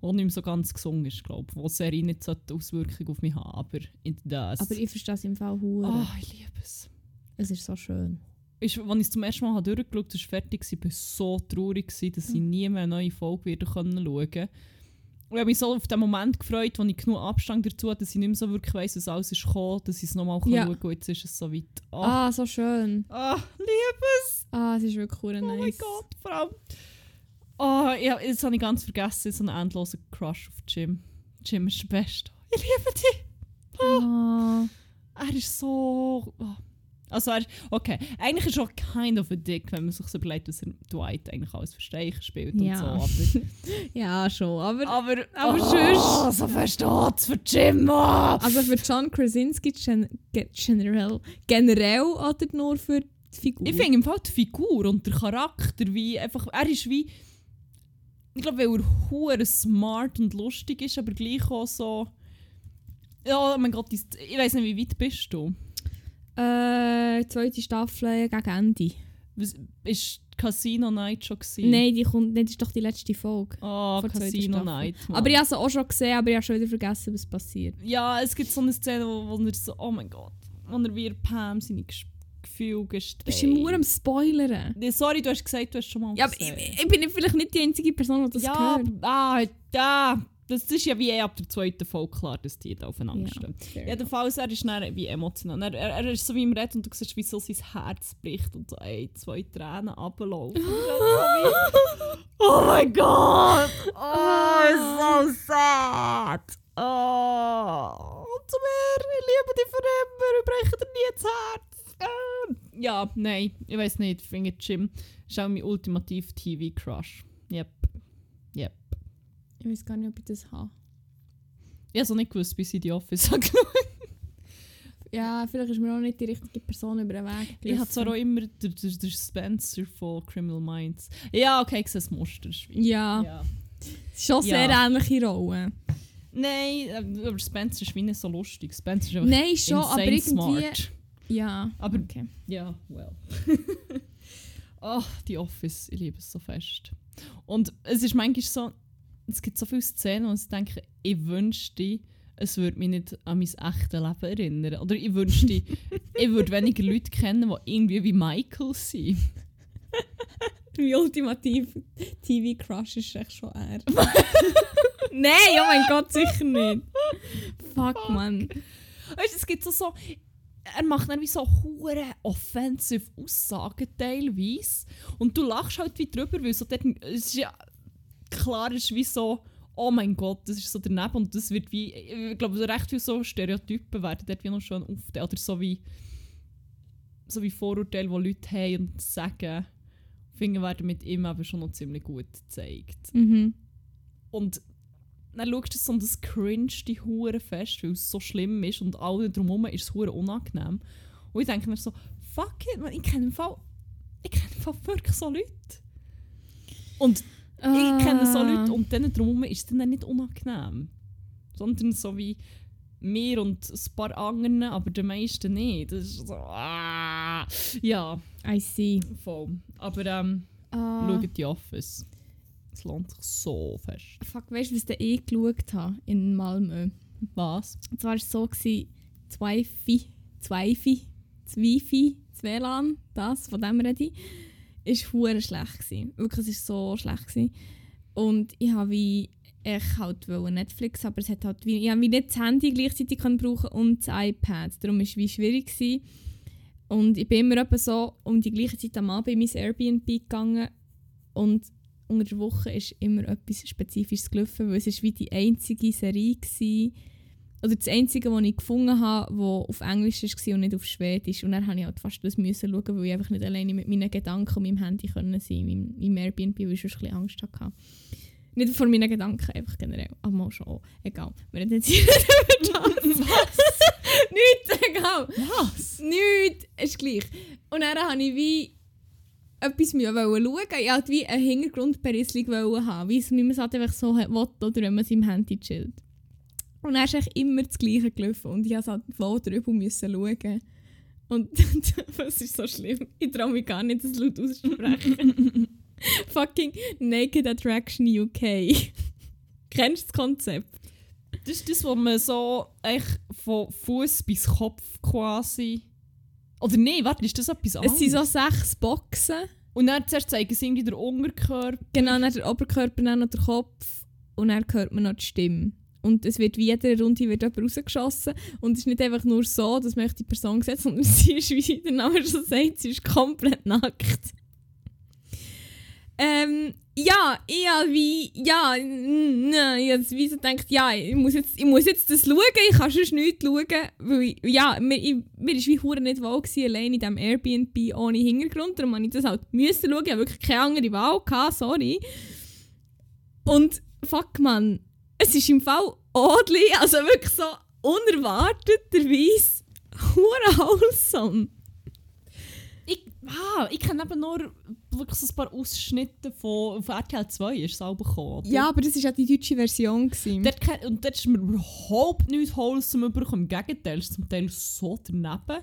wo nicht mehr so ganz gesungen ist, glaube ich. Wo die Serie nicht so die Auswirkung auf mich haben, aber in das. Aber ich verstehe es im Fall hure. oh, ich liebe es. Es ist so schön. Ist, als ich es zum ersten Mal habe durchgeschaut habe, war fertig, ich war so traurig, gewesen, dass ich nie mehr eine neue Folge wieder schauen konnte. Und ich habe mich so auf den Moment gefreut, wo ich genug Abstand dazu hatte, dass ich nicht mehr so wirklich weiss, was alles ist gekommen, dass ich es nochmal Ja. schauen kann. Jetzt ist es so weit. Oh, Ah, so schön. ah, liebe es! Ah, es ist wirklich hure Oh mein nice. Gott, vor allem. Oh, ja, jetzt habe ich ganz vergessen, so einen endlosen Crush auf Jim. Jim ist der Beste. Ich liebe dich! Ah. Er ist so. oh. Also, er, okay, eigentlich ist er auch kind of a dick, wenn man sich so überlegt, dass er Dwight eigentlich alles Versteichen spielt und Ja. so. Aber, Ja, schon. Aber, aber, aber oh, sonst- so versteht's für Jim. Oh. also für John Krasinski gen ge- generell, generell oder nur für die Figur? Ich finde im Fall die Figur und der Charakter, wie einfach, er ist wie, ich glaube, weil er hure smart und lustig ist, aber gleich auch so, ja, oh mein Gott, ich weiß nicht, wie weit bist du? Äh, zweite Staffel gegen Ende. Was, ist Casino Night schon gewesen? Nein, die kommt, das ist doch die letzte Folge. Oh, Casino. Night. Mann. Aber ich habe sie auch schon gesehen, aber ich habe schon wieder vergessen, was passiert. Ja, es gibt so eine Szene, wo, wo er so, oh mein Gott, wo er wie Pam seine Ges- Gefühle gestreift. Bist du nur am Spoilern? Sorry, du hast gesagt, du hast schon mal Ja, gesehen. ich, ich bin vielleicht nicht die einzige Person, die das ja, hört. ah, ja, das ist ja wie eh ab der zweiten Folge klar, dass die da aufeinander stehen. fair Jedenfalls, er ist dann wie emotional. Er, er, er ist so wie im Red und du siehst, wie so sein Herz bricht und so ey, zwei Tränen runterlaufen. oh mein Gott! Oh, it's so sad! Oh, zu mir, ich liebe dich für immer, ich breche dir nie das Herz. Ähm, ja, nein, ich weiß nicht, ich finde Jim ist auch mein ultimativ TV-Crush. Yep. Yep. Ich weiß gar nicht, ob ich das habe. Ich habe es nicht gewusst, bis ich die Office habe Ja, vielleicht ist mir auch nicht die richtige Person über den Weg Ich habe zwar auch immer den, den, den Spencer von Criminal Minds. Ja, okay, ich sehe das Muster. Ja, ja. schon sehr Ja. ähnliche Rollen. Nein, äh, aber Spencer ist wie nicht so lustig. Spencer ist einfach Nein, schon, aber irgendwie... smart. Ja, Aber okay. ja, well. oh, die Office, ich liebe es so fest. Und es ist manchmal so, es gibt so viele Szenen, wo ich denke, ich wünschte, es würde mich nicht an mein echtes Leben erinnern. Oder ich wünschte, ich würde weniger Leute kennen, die irgendwie wie Michael sind. Mein ultimativ TV-Crush ist echt schon er. Nein, oh mein Gott, sicher nicht. Fuck, man. Weißt du, es gibt so, so er macht dann wie so hure offensive Aussagen teilweise und du lachst halt wie drüber, weil so dort, es ist ja klar, ist wie so, oh mein Gott, das ist so daneben und das wird wie, ich glaube, recht viele so Stereotypen werden dort wie noch schon auf oder so wie so wie Vorurteile, die Leute haben und sagen, finde werden mit ihm aber schon noch ziemlich gut gezeigt. Mhm. Und dann schaust du es und es cringe die Hure fest, weil es so schlimm ist und alle drumherum ist es hure unangenehm. Und ich denke mir so, fuck it, man, ich kenne im Fall, ich kenne im Fall wirklich so Leute. Und ich kenne so Ah. Leute und denen drumherum ist es dann nicht unangenehm. Sondern so wie mir und ein paar anderen, aber den meisten nicht. Das ist so, ah. Ja, I see. voll. Aber ähm, Ah. schaut die Office. Es lohnt sich so fest. Fuck, weißt du, was ich geschaut habe in Malmö? Was? Und zwar war es so, das Wi-Fi, das WLAN, das, von dem rede ich, ist hure schlecht gewesen. Wirklich, es war so schlecht gewesen. Und ich habe wie, ich halt wollte Netflix, aber es hat halt wie, ich habe wie nicht das Handy gleichzeitig brauchen und das iPad. Darum war es wie schwierig gewesen. Und ich bin immer so um die gleiche Zeit am Abend in mein Airbnb gegangen und unter der Woche ist immer etwas Spezifisches gelaufen, weil es ist wie die einzige Serie war, oder das einzige, was ich gefunden habe, das auf Englisch war und nicht auf Schwedisch. Und dann musste ich halt fast das müssen schauen, weil ich einfach nicht alleine mit meinen Gedanken und meinem Handy können sein konnte, im Airbnb, weil ich schon ein bisschen Angst hatte. Nicht vor meinen Gedanken, einfach generell. Aber mal schon. Egal. Wir reden jetzt hier nicht über das. Was? Nichts, egal. Was? Nichts, ist gleich. Und dann habe ich wie etwas schauen. Ich wollte wie einen Hintergrundberisslung haben, wie man es halt einfach so will, oder wenn man seinem Handy chillt. Und dann ist eigentlich immer das Gleiche gelaufen und ich musste halt voll drüber müssen schauen. Und das ist so schlimm. Ich traue mich gar nicht, das laut auszusprechen. Fucking Naked Attraction UK. Kennst du das Konzept? Das ist das, wo man so echt von Fuß bis Kopf quasi. Oder nein, warte, ist das etwas anderes? Es sind so sechs Boxen. Und dann zuerst zeigen sie irgendwie den Unterkörper. Genau, dann der Oberkörper, dann noch der Kopf. Und dann hört man noch die Stimme. Und es wird wie jede Runde wird jemand rausgeschossen. Und es ist nicht einfach nur so, dass man die Person sieht, sondern sie ist, wie der Name schon sagt, sie ist komplett nackt. Ähm, ja, habe wie, ja, habe wie so gedacht, ja, ich muss jetzt, ich muss jetzt das schauen, ich kann schon nichts schauen, weil, ich, ja, mir, ich, mir ist wie hure nicht wohl gewesen, allein in diesem Airbnb ohne Hintergrund, darum musste ich das halt müssen schauen, ich hatte wirklich keine andere Wahl, gehabt, sorry. Und, fuck man, es ist im Fall Odli, also wirklich so unerwarteterweise hure wholesome. Ich, ah, ich kenne eben nur wirklich so ein paar Ausschnitte von auf RTL 2 ist es auch bekommen. Ja, aber das war ja die deutsche Version. Gewesen. Dort, und dort ist mir überhaupt nichts wholesome bekommen. Im Gegenteil, es ist zum Teil so daneben.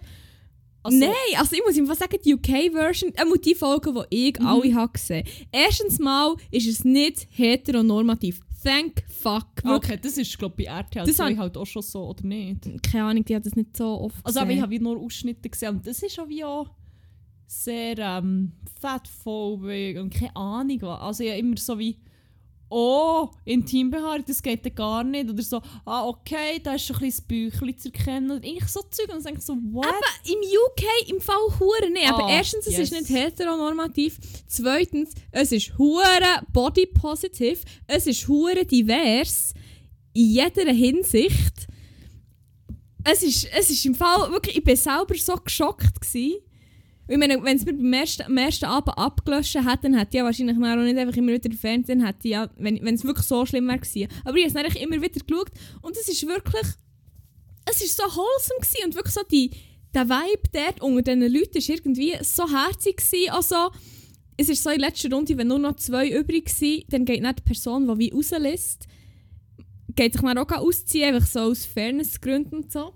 Also, Nein, also ich muss ihm sagen, die UK-Version, äh, die Folgen, die ich mhm. alle habe gesehen Erstens mal ist es nicht heteronormativ. Thank fuck. Okay, das ist glaube ich bei RTL das 2 halt auch schon so, oder nicht? Keine Ahnung, die hat das nicht so oft Also aber ich habe nur Ausschnitte gesehen und das ist auch wie auch sehr ähm, fettphobisch und keine Ahnung was. Also ich immer so wie oh, Intimbehaarung, das geht ja gar nicht. Oder so, ah, okay, da ist schon ein bisschen das Büchlein zu erkennen. Oder ich so Zeug und denke so, what? Aber im UK im Fall hure nicht. Aber ah, erstens, es yes. ist nicht heteronormativ. Zweitens, es ist hure body positive. Es ist hure divers. In jeder Hinsicht. Es ist, es ist im Fall wirklich, ich bin selber so geschockt gewesen. Ich meine, wenn es mir beim ersten, am ersten Abend abgelöscht hätte, dann hätte ich ja wahrscheinlich auch nicht einfach immer wieder Fernsehen, hätte ja, wenn, es wirklich so schlimm wäre gewesen. Aber ich habe es immer wieder geschaut und es ist wirklich, es ist so wholesome gewesen und wirklich so die, der Vibe dort unter diesen Leuten ist irgendwie so herzig gewesen. Also, es ist so in letzter Runde, wenn nur noch zwei übrig sind, dann geht nicht die Person, die wie rauslässt, geht sich dann auch ausziehen, einfach so aus Fairnessgründen und so.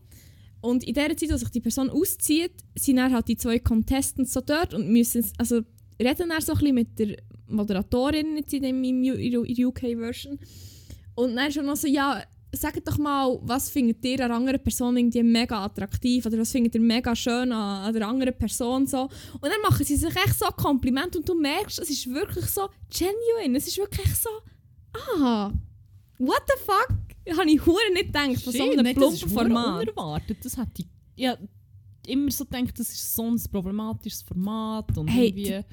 Und in der Zeit, wo sich die Person auszieht, sind dann halt die zwei Contestants so dort und müssen, also reden dann so ein bisschen mit der Moderatorin jetzt in, dem, in der UK-Version. Und dann schon noch so, ja, sagt doch mal, was findet ihr an anderen Person irgendwie mega attraktiv oder was findet ihr mega schön an, an der anderen Person so. Und dann machen sie sich echt so ein Kompliment und du merkst, es ist wirklich so genuine, es ist wirklich so, ah, what the fuck? Habe ich hure nicht gedacht, von so einem plumpen Format. unerwartet. Das hat ich ja, immer so gedacht, das ist so ein problematisches Format und hey, irgendwie...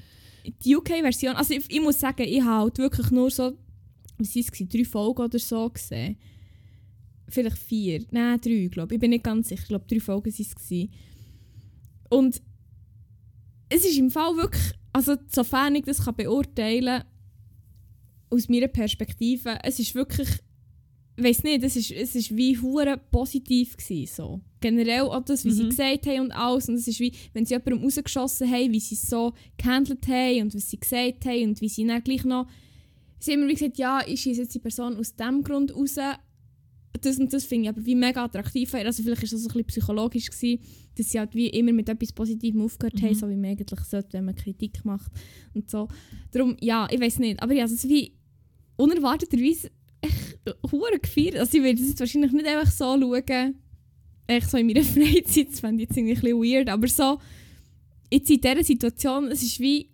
Die, die UK-Version, also ich, ich, muss sagen, ich habe halt wirklich nur so, was war es, drei Folgen oder so gesehen. Vielleicht vier, nein, drei, glaube ich. Ich bin nicht ganz sicher, ich glaube, drei Folgen waren es. Und es ist im Fall wirklich, also sofern ich das kann beurteilen kann, aus meiner Perspektive, es ist wirklich weiß nicht, es ist, es ist wie hure positiv gewesen, so. Generell auch das, wie mhm. sie gesagt haben und alles. Und es ist wie, wenn sie jemandem rausgeschossen haben, wie sie es so gehandelt haben und was sie gesagt haben und wie sie dann gleich noch... Sie haben immer gesagt, ja, ich schieße jetzt die Person aus dem Grund raus. Das und das finde ich aber wie mega attraktiv. Also vielleicht war das ein bisschen psychologisch, gewesen, dass sie halt wie immer mit etwas Positivem aufgehört mhm. haben, so wie man eigentlich sollte, wenn man Kritik macht und so. Darum, ja, ich weiß nicht. Aber ja, es ist wie unerwarteterweise echt gefeiert. Also ich werde es jetzt wahrscheinlich nicht einfach so schauen, echt so in meiner Freizeit, das fände ich jetzt irgendwie ein bisschen weird, aber so, jetzt in dieser Situation, es ist wie,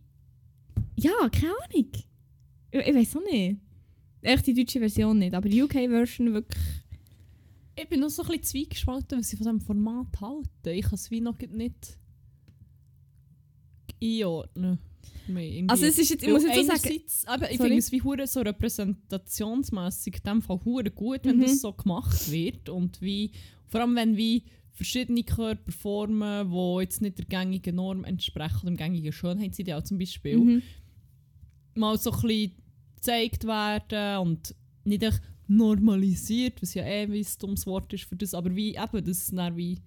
ja, keine Ahnung. Ich, ich weiß auch nicht. Echt die deutsche Version nicht, aber die UK-Version wirklich... Ich bin noch so ein bisschen zweigespalten, was ich von diesem Format halte. Ich kann es wie noch nicht... einordnen. Also es ist jetzt, ich muss jetzt so sagen... Aber ich finde es wie hure so repräsentationsmässig in dem Fall hure gut, wenn mhm. das so gemacht wird und wie, vor allem wenn wie verschiedene Körper formen, die jetzt nicht der gängigen Norm entsprechen, oder dem gängigen Schönheitsideal zum Beispiel, mhm. mal so ein bisschen gezeigt werden und nicht echt normalisiert, was ja eh wie ein dummes Wort ist für das, aber wie eben, dass es dann wie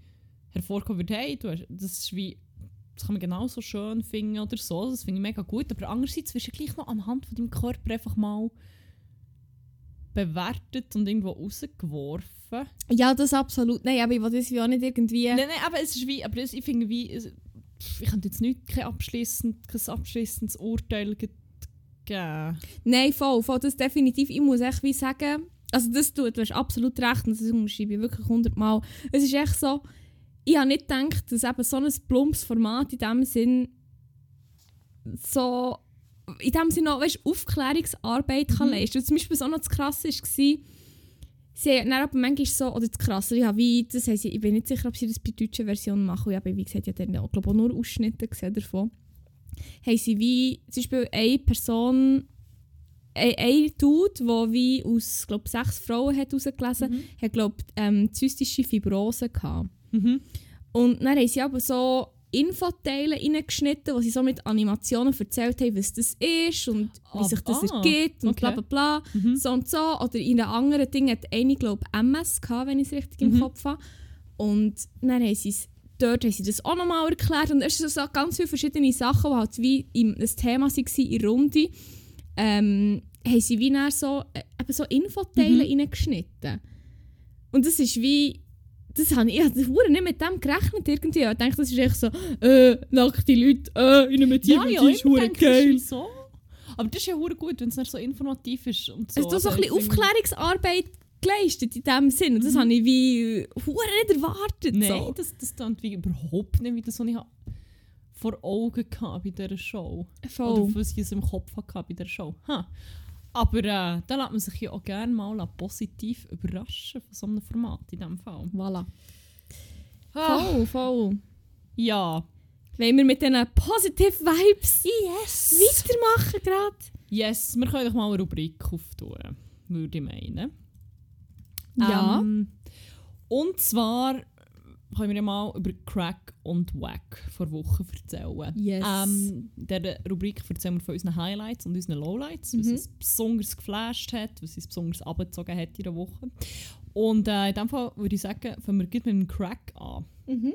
hervorkommen wird, hey, du hast, das ist wie, das kann man genauso schön finden oder so, das finde ich mega gut, aber andererseits wirst du gleich noch anhand von deinem Körper einfach mal bewertet und irgendwo rausgeworfen. Ja, das absolut. Nein, aber ich will das wie auch nicht irgendwie... Nein, nein, aber es ist wie, aber ich finde wie, ich könnte jetzt nicht kein abschließend, kein abschließendes Urteil geben. Nein, voll, voll, das definitiv. Ich muss echt wie sagen, also das tut, du hast absolut recht und das unterschreibe ich wirklich hundertmal. Es ist echt so, ich habe nicht gedacht, dass eben so ein plumpes Format in dem Sinn so in dem Sinne auch weißt, Aufklärungsarbeit mhm. kann leisten. Zum Beispiel, was auch noch das Krasse war, sie haben dann aber manchmal so, oder das Krasse, ich, wie, das sie, ich bin nicht sicher, ob sie das bei der deutschen Version machen, ich habe, wie gesagt, ich habe auch, glaube, auch nur Ausschnitte gesehen davon, haben sie wie, zum Beispiel eine Person, ein, ein Dude, der wie aus, glaube sechs Frauen hat herausgelesen mhm. hat, glaube ähm, zystische Fibrose gehabt. Mhm. Und dann haben sie aber so Infoteile reingeschnitten, wo sie so mit Animationen erzählt haben, was das ist und wie sich das ah, ergibt und okay. bla bla bla. Mhm. So und so. Oder in einem anderen Ding hat eine, glaube ich, MS gehabt, wenn ich es richtig mhm. im Kopf habe. Und dann haben sie es dort haben sie das auch nochmal erklärt und es sind so ganz viele verschiedene Sachen, die halt wie im, das Thema waren in der Runde, ähm, haben sie wie so, äh, eben so Infoteile mhm. reingeschnitten. Und das ist wie das habe ich, ich habe nicht mit dem gerechnet irgendwie. Ich dachte, das ist echt so, äh, nackte Leute, äh, in einem Team, ja, ja, das ist hure geil. So. Aber das ist ja hure gut, wenn es nicht so informativ ist und so. Also du so ein bisschen Aufklärungsarbeit geleistet in dem Sinn. Und das mhm. habe ich wie hure nicht erwartet. Nein, so. das, das klingt wie überhaupt nicht wie das, was ich vor Augen hatte bei dieser Show. Voll. Oder was ich im Kopf hatte bei dieser Show. Ha. Aber äh, da lässt man sich ja auch gerne mal positiv überraschen von so einem Format in diesem Fall. Voilà. Ah. Voll, voll. Ja. Wollen wir mit diesen Positive Vibes yes. weitermachen gerade? Yes, wir können doch mal eine Rubrik auftun, würde ich meinen. Ja. Ähm, und zwar können wir mal über Crack und Wack vor Wochen erzählen. Yes. Ähm, in dieser Rubrik erzählen wir von unseren Highlights und unseren Lowlights, mhm. was uns besonders geflasht hat, was uns besonders abgezogen hat in der Woche. Und äh, in diesem Fall würde ich sagen, fangen wir mit dem Crack an. Mhm.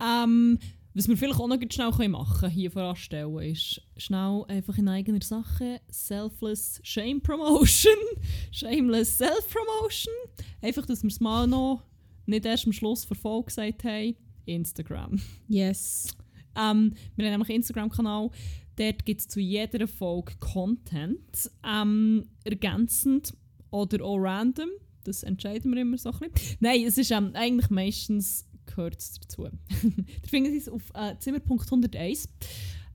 Ähm, was wir vielleicht auch noch schnell machen können, hier voranstellen, ist schnell einfach in eigener Sache Selfless Shame Promotion. Shameless Self-Promotion. Einfach, dass wir es mal noch nicht erst am Schluss der Folge gesagt haben, Instagram. Yes. Ähm, wir haben nämlich einen Instagram-Kanal. Dort gibt es zu jeder Folge Content. Ähm, ergänzend oder auch random. Das entscheiden wir immer so ein bisschen. Nein, es ist ähm, eigentlich meistens gehört es dazu. da finden Sie es auf äh, Zimmer.101.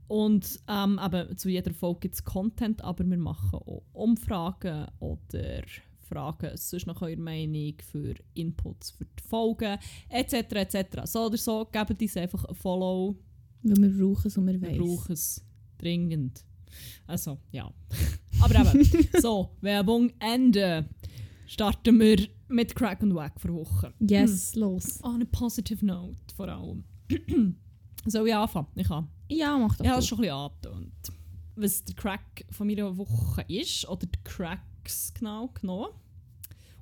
Und ähm, eben, zu jeder Folge gibt es Content, aber wir machen auch Umfragen oder Fragen sonst noch eure Meinung, für Inputs, für die Folgen etc. etc. So oder so, gebt uns einfach ein Follow. Weil wir brauchen es und wir, wir brauchen es dringend. Also, ja. Aber eben, so, Werbung Ende. Starten wir mit Crack und Wack für Woche. Yes, hm. los. On a positive note vor allem. Soll ich anfangen? Ich kann. Ja, mach das. Ich habe es schon ein bisschen angetönt. Was der Crack von meiner Woche ist, oder der Crack Cracks genau genommen.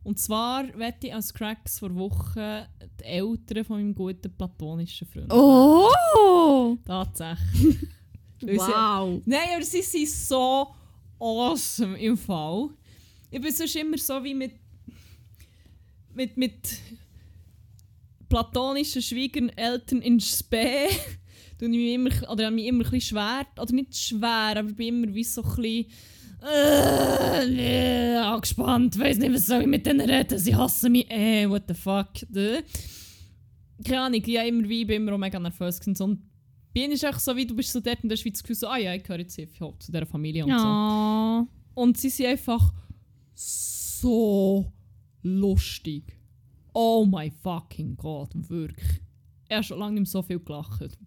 Und zwar wette ich als Cracks vor Wochen die Eltern von meinem guten platonischen Freund. Oh! Tatsächlich. wow! Sie, nein, aber sie sind so awesome im Fall. Ich bin sonst immer so wie mit. mit. mit platonischen Schwiegereltern in Spee. ich mich immer, oder mich immer ein bisschen schwer, oder nicht schwer, aber ich bin immer wie so ein bisschen äh, nee, angespannt, weiß nicht, was soll ich mit denen reden, sie hassen mich, eh, what the fuck. Äh. Keine Ahnung, ich immer wie, bin immer auch mega nervös gewesen. Und bin ich echt so wie, du bist so dort in der Schweiz Gefühl so, ah ja, ich gehöre jetzt hier zu dieser Familie und so. Und sie sind einfach so lustig. Oh my fucking God, wirklich. Er hat schon lange nicht mehr so viel gelacht.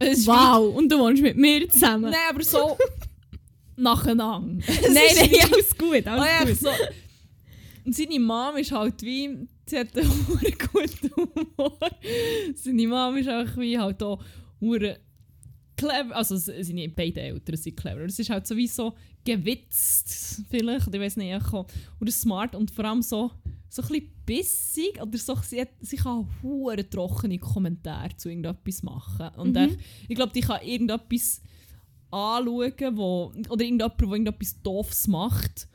Es ist Wow, und du wohnst mit mir wie- zusammen. Nein, aber so nacheinander. Nein, nein, alles gut, Ah, alles ja, gut. so. Und seine Mom ist halt wie, sie hat einen guten Humor. Seine Mom ist auch wie halt auch clever, also seine beiden Eltern sind clever. Es ist halt so wie so gewitzt vielleicht, oder ich weiß nicht, oder smart und vor allem so, so ein bisschen bissig oder so, sie, hat, sie kann hure trockene Kommentare zu irgendetwas machen. Und Mhm. echt, ich glaube, die kann irgendetwas anschauen, wo, oder irgendjemand, der irgendetwas Doofes macht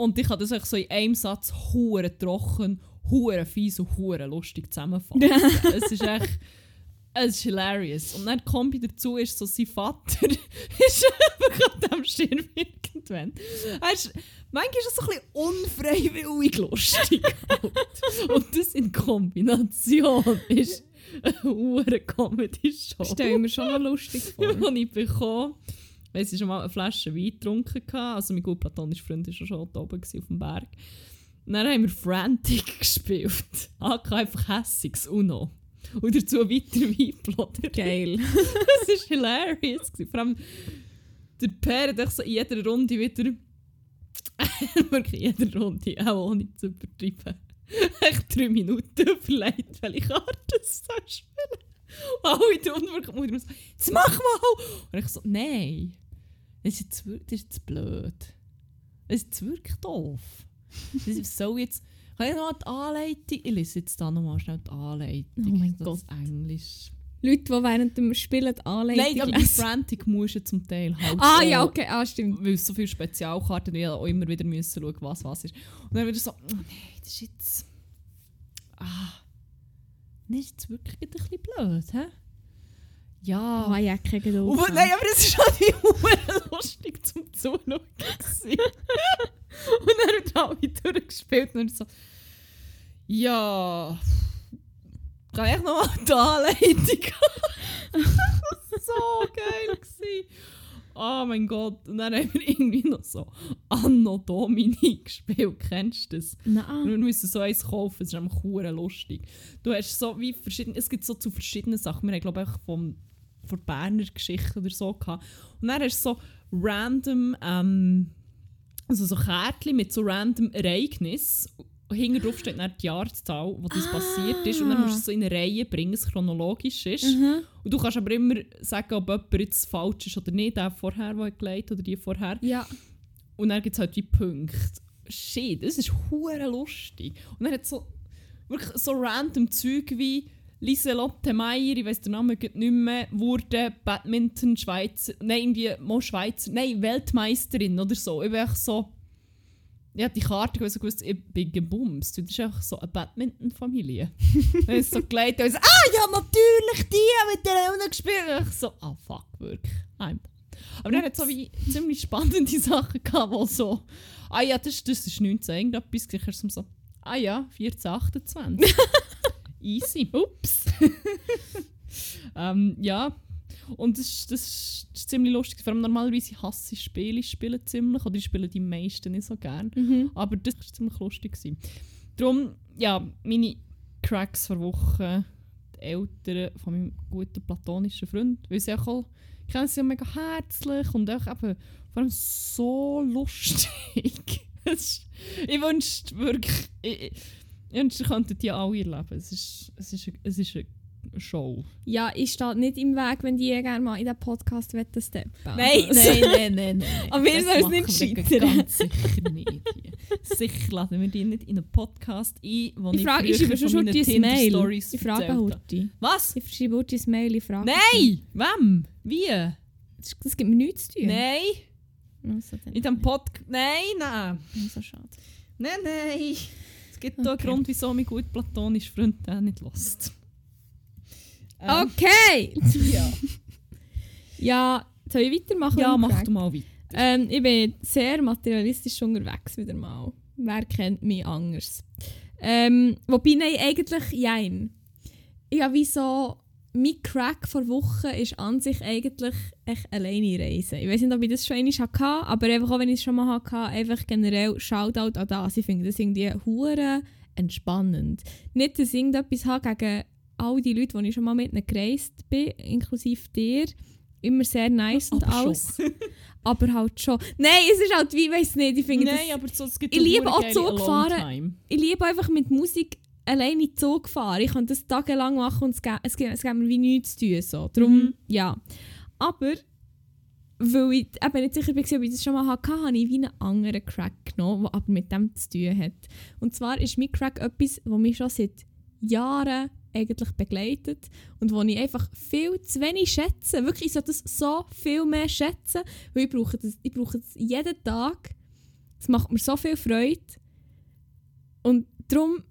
und ich kann das so in einem Satz hure trocken, hure fies und hure lustig zusammenfassen. es ist echt, es ist hilarious. Und dann Kombi dazu ist so, sein Vater ist einfach an diesem Schirm irgendwann. Er ist, manchmal ist es so ein bisschen unfreiwillig lustig. und das in Kombination ist eine hure Comedy-Show. Stell mir schon noch lustig vor. die ich bekommen weil sie schon mal eine Flasche Wein getrunken hatte. Also mein gut platonischer Freund war schon da oben auf dem Berg. Und dann haben wir Frantic gespielt. AK einfach hässiges Uno. Und dazu weiter Weinplotter. Geil. Das war hilarious. Vor allem der Per hat so in jeder Runde wieder... Wirklich in jeder Runde, auch ohne zu übertreiben. Echt drei Minuten überlegt, welche Karte es soll spielen. Und alle der Unwirkung Mutter so, jetzt mach mal! Und ich so, nein, das ist jetzt, das ist jetzt blöd. Das ist jetzt wirklich doof. Das ist so jetzt... Kann ich noch mal die Anleitung... Ich lese jetzt da nochmal schnell die Anleitung. Oh mein das Gott. Englisch. Leute, die während dem Spielen die Anleitung Nein, aber bei. Frantic musst du zum Teil halt Ah, so- ja, okay, ah, stimmt. Weil so viele Spezialkarten ich auch immer wieder müssen schauen, was was ist. Und dann wieder so, oh nein, das ist jetzt... Ah... Das ist jetzt wirklich ein bisschen blöd, hä? Ja... Ah, ja, keine Geduld. Und, haben. nein, aber es ist halt wie hure lustig zum Zuschauen. und dann er alle durchgespielt und er so... Ja... Kann ich noch mal die Anleitung so geil gewesen. Oh mein Gott. Und dann haben wir irgendwie noch so Anno Domini gespielt. Kennst du das? Nein. Wir müssen so eins kaufen, es ist einfach hure lustig. Du hast so wie verschiedene, es gibt so zu verschiedenen Sachen. Wir haben glaube ich vom von der Berner Geschichte oder so gehabt. Und dann hast du so random, ähm, also so Kärtchen mit so random Ereignissen. Hinten drauf steht dann die Jahreszahl, wo das Ah. passiert ist. Und dann musst du es so in eine Reihe bringen, es chronologisch ist. Mhm. Und du kannst aber immer sagen, ob jemand jetzt falsch ist oder nicht, der vorher, der gelegt oder die vorher. Ja. Und dann gibt es halt wie Punkte. Shit, das ist hure lustig. Und dann hat so wirklich so random Zeug wie Lieselotte Meyer, ich weiß den Namen nicht mehr, wurde Badminton Schweizer, nein, irgendwie mal Schweizer, nein, Weltmeisterin oder so. Ich so, ich hab die Karte gewusst, gewusst, ich bin gebumst. Das ist einfach so eine Badminton-Familie. Dann ist so gelegt und so, ah ja, natürlich, die mit der auch noch gespielt. Und ich so, ah fuck, wirklich. I'm aber dann hat es so wie ziemlich spannende Sachen gehabt, wo so, ah ja, das, das ist 19 irgendetwas, du so, ah ja, 14, 28. Easy. Ups. ähm, ja, und das, ist- das, ist- ziemlich lustig. Vor allem normalerweise hasse ich Spiele, ich spiele ziemlich, oder ich spiele die meisten nicht so gern. Mhm. Aber das war ziemlich lustig. gewesen. Darum, ja, meine Cracks vor Woche, die Eltern von meinem guten platonischen Freund, weil sie auch all, ich kenne sie ja mega herzlich und auch eben vor allem so lustig. Ist- ich wünschte wirklich, ich, ich, ich wünschte, ihr könntet die alle erleben. Es ist, es ist, es ist eine Show. Ja, ich stehe nicht im Weg, wenn die gerne mal in den Podcast wetten steppen. Nein, Also, nein, nein, nein, nein. Aber wir sollen es nicht scheitern. Ganz sicher nicht. Sicher laden wir die nicht in einen Podcast ein, wo Ich frage, ich früher schreibe schon schon dein Mail. Ich frage. Hurti. Was? Ich schreibe Hurti ein Mail, ich frage. Nein! Wem? Wie? Das, das gibt mir nichts zu tun. Nein! Also, In diesem Podcast. Nein, nein! So schade. Nein, nein! Es gibt da einen Okay. Grund, wieso mein gut platonischer Freund den nicht lässt. Ähm, Okay! Ja, Ja, soll ich weitermachen? ja mach du mal weiter. Ähm, ich bin sehr materialistisch unterwegs wieder mal. Wer kennt mich anders? Ähm, wobei, nein, eigentlich jein. Ich habe wie so... Mein Crack vor Wochen ist an sich eigentlich echt alleine reisen. Ich weiß nicht, ob ich das schon einmal hatte, aber einfach auch wenn ich es schon mal hatte, einfach generell Shoutout an das. Ich finde das irgendwie hure entspannend. Nicht, dass ich irgendetwas habe gegen all die Leute, die ich schon mal mit ihnen gereist bin, inklusive dir, immer sehr nice und Aber schon. alles. aber halt schon. Nein, es ist halt wie, weiß nicht, ich finde Nein, das, aber so, es gibt Ich liebe auch geile Zug fahren. Alone-Time. ich liebe einfach mit Musik alleine Zug fahren. Ich kann das tagelang machen und es gibt, es gibt, es gibt mir wie nichts zu tun. So. Darum, Mhm. ja. Aber, weil ich eben nicht sicher war, ob ich das schon mal hatte, habe ich wie einen anderen Crack genommen, der aber mit dem zu tun hat. Und zwar ist mein Crack etwas, das mich schon seit Jahren eigentlich begleitet und wo ich einfach viel zu wenig schätze. Wirklich, ich sollte das so viel mehr schätzen, weil ich brauche das, ich brauche das jeden Tag. Es macht mir so viel Freude. Und darum,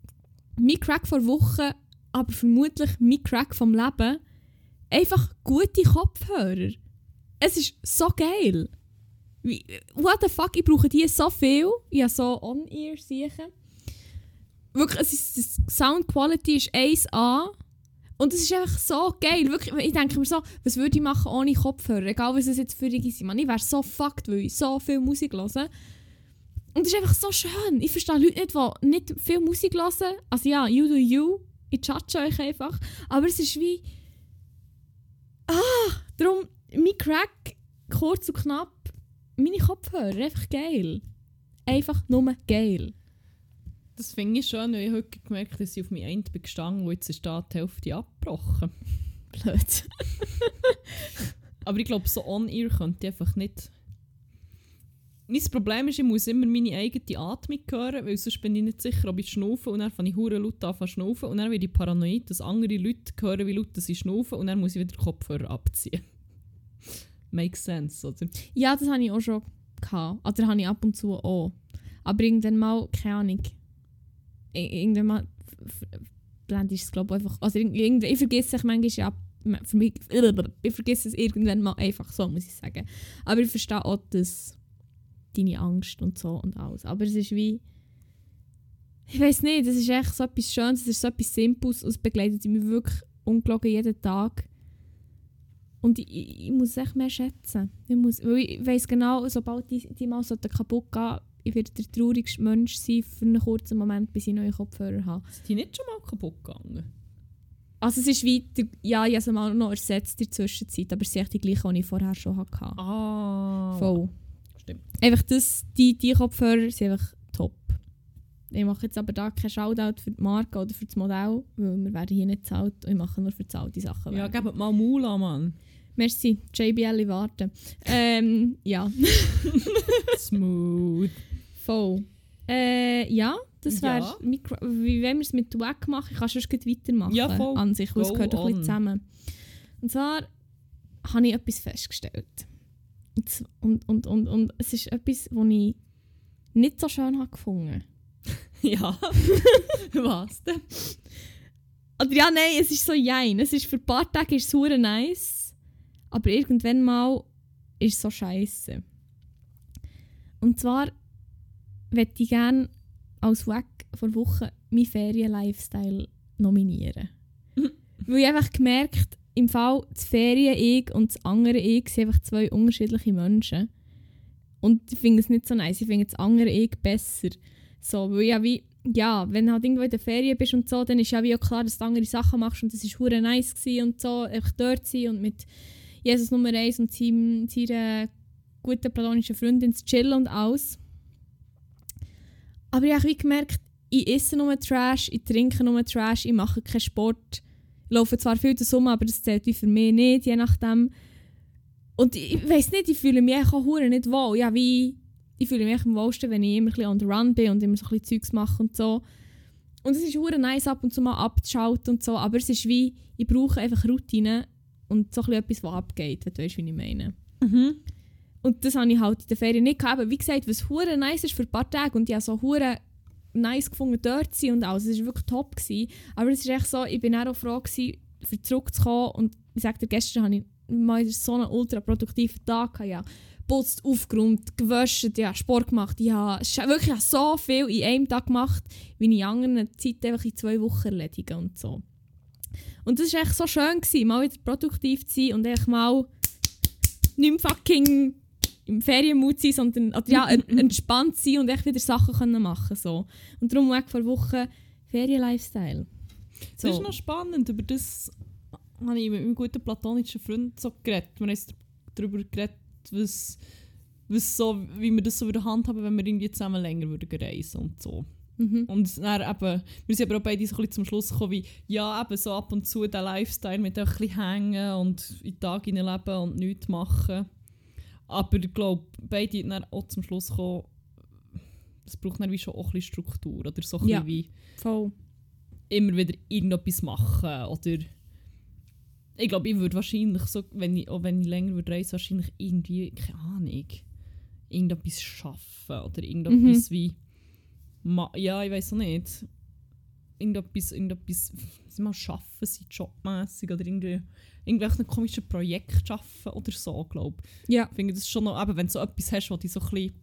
mein Crack vor Wochen, aber vermutlich mein Crack vom Leben, einfach gute Kopfhörer. Es ist so geil. What the fuck, ich brauche die so viel. Ich habe so On-Ear sicher. Wirklich, es ist, das Sound ist 1A. Und es ist einfach so geil. Wirklich, ich denke mir so, was würde ich machen ohne Kopfhörer? Egal, was es jetzt für sind. Man, ich wäre so fucked, weil ich so viel Musik höre. Und es ist einfach so schön. Ich verstehe Leute nicht, die nicht viel Musik hören. Also ja, you do you. Ich judge euch einfach. Aber es ist wie... Ah, darum, mein Crack, kurz und knapp, meine Kopfhörer, einfach geil. Einfach nur geil. Das finde ich schön, weil ich heute gemerkt habe, dass ich auf mein Ende bin gestanden und jetzt ist da die Hälfte abgebrochen. Blöd. Aber ich glaube, so on-ear könnte ich einfach nicht... Mein Problem ist, ich muss immer meine eigene Atmung hören, weil sonst bin ich nicht sicher, ob ich schnaufe und dann fange ich hure laut an schnaufen und dann werde ich paranoid, dass andere Leute hören, wie laut sie schnaufen und dann muss ich wieder den Kopfhörer abziehen. Makes sense, oder? Ja, das hatte ich auch schon. Gehabt. Oder habe ich ab und zu auch. Aber irgendwann mal, keine Ahnung. Irgendwann mal blende ich es, glaube einfach. Also irg- irgend- ich vergesse es manchmal ja. Für mich, ich vergesse es irgendwann mal einfach so, muss ich sagen. Aber ich verstehe auch, dass deine Angst und so und alles. Aber es ist wie. Ich weiß nicht, es ist echt so etwas Schönes, es ist so etwas Simples und es begleitet mich wirklich ungelogen jeden Tag. Und ich, ich, ich muss es echt mehr schätzen. Ich, weil ich weiss genau, sobald die, die mal sollten kaputt gehen, ich werde der traurigste Mensch sein für einen kurzen Moment, bis ich neue Kopfhörer habe. Sind die nicht schon mal kaputt gegangen? Also es ist weiter, ja, ich habe sie mal noch ersetzt in der Zwischenzeit, aber es sind die gleichen, die ich vorher schon hatte. Ah. Voll. Stimmt. Einfach das, die, die Kopfhörer sind einfach top. Ich mache jetzt aber da keinen Shoutout für die Marke oder für das Modell, weil wir werden hier nicht zahlt und ich mache nur für zahlte Sachen. Ja, gebt mal Maul an, Mann. Merci, JBL warten. Ähm, ja. Smooth. Voll. Äh, ja, das wäre. Ja. Wie wenn wir es mit Wack machen, kannst du sonst weitermachen. Ja, voll. An sich, weil es gehört doch ein bisschen on. zusammen. Und zwar habe ich etwas festgestellt. Und, und, und, und, es ist etwas, das ich nicht so schön habe gefunden Ja. Was denn? Oder ja, nein, es ist so jein. Es ist für ein paar Tage ist es super nice, aber irgendwann mal ist es so scheiße. Und zwar möchte ich gerne als Wack vor Wochen meinen Ferien-Lifestyle nominieren. Weil ich einfach gemerkt im Fall das Ferien-Ich und das andere Ich sind einfach zwei unterschiedliche Menschen. Und ich finde es nicht so nice. Ich finde das andere Ich besser. So, weil ja wie, ja, wenn du halt irgendwo in der Ferien bist und so, dann ist ja wie auch klar, dass du andere Sachen machst und das war hure nice gewesen und so, einfach dort sein und mit Jesus Nummer 1 und seinem, seiner guten platonischen Freundin zu chillen und alles. Aber ich habe gemerkt, ich esse nur Trash, ich trinke nur Trash, ich mache keinen Sport. Ich laufe zwar viel zusammen, aber das zählt wie für mich nicht, je nachdem. Und ich, weiß nicht, ich fühle mich auch nicht wohl. Ja, wie, ich fühle mich am wohlsten, wenn ich immer ein on the run bin und immer so ein bisschen Zeugs mache und so. Und es ist hure nice ab und zu mal abzuschalten und so, aber es ist wie, ich brauche einfach Routine und so ein bisschen etwas, was abgeht, wenn du weißt, wie ich meine. Mhm. Und das habe ich halt in der Ferien nicht gehabt. Aber wie gesagt, was hure nice ist für ein paar Tage und ich habe so hure nice gefunden, dort zu sein und alles. Es war wirklich top. Gewesen. Aber es ist echt so, ich bin auch froh gewesen, für zurückzukommen und ich dir, gestern habe ich mal so einen ultra produktiven Tag gehabt. Ja. Putzt, aufgeräumt, gewaschen, ja, Sport gemacht. Ich habe wirklich so viel in einem Tag gemacht, wie in anderen Zeiten einfach in zwei Wochen erledigen und so. Und das war echt so schön, gewesen, mal wieder produktiv zu sein und echt mal nicht fucking im Ferienmut sein, sondern oder ja, en- entspannt sein und echt wieder Sachen können machen so. Und darum auch vor Wochen Ferien-Lifestyle. Das ist noch spannend, über das habe ich mit meinem guten platonischen Freund so geredet. Wir haben darüber geredet, was, was so, wie wir das so in der Hand haben, wenn wir irgendwie zusammen länger würden reisen und so. Mhm. Und dann eben, wir sind aber auch beide so ein bisschen zum Schluss gekommen, wie, ja, eben so ab und zu der Lifestyle mit ein bisschen hängen und in den Tag leben und nichts machen. Aber ich glaube, beide sind auch zum Schluss gekommen, es braucht dann wie schon auch ein bisschen Struktur oder so ein Ja. wie Voll. immer wieder irgendetwas machen oder ich glaube, ich würde wahrscheinlich so, wenn ich, auch wenn ich länger würde reisen, wahrscheinlich irgendwie, keine Ahnung, irgendetwas schaffen oder irgendetwas wie, ma ja, ich weiß auch nicht, irgendetwas, irgendetwas, sie mal schaffen, sie jobmäßig oder irgendwie irgendwelche komischen Projekte schaffen oder so, glaube ich. Ja. Ich finde das schon noch, eben, wenn du so etwas hast, was dich so ein bisschen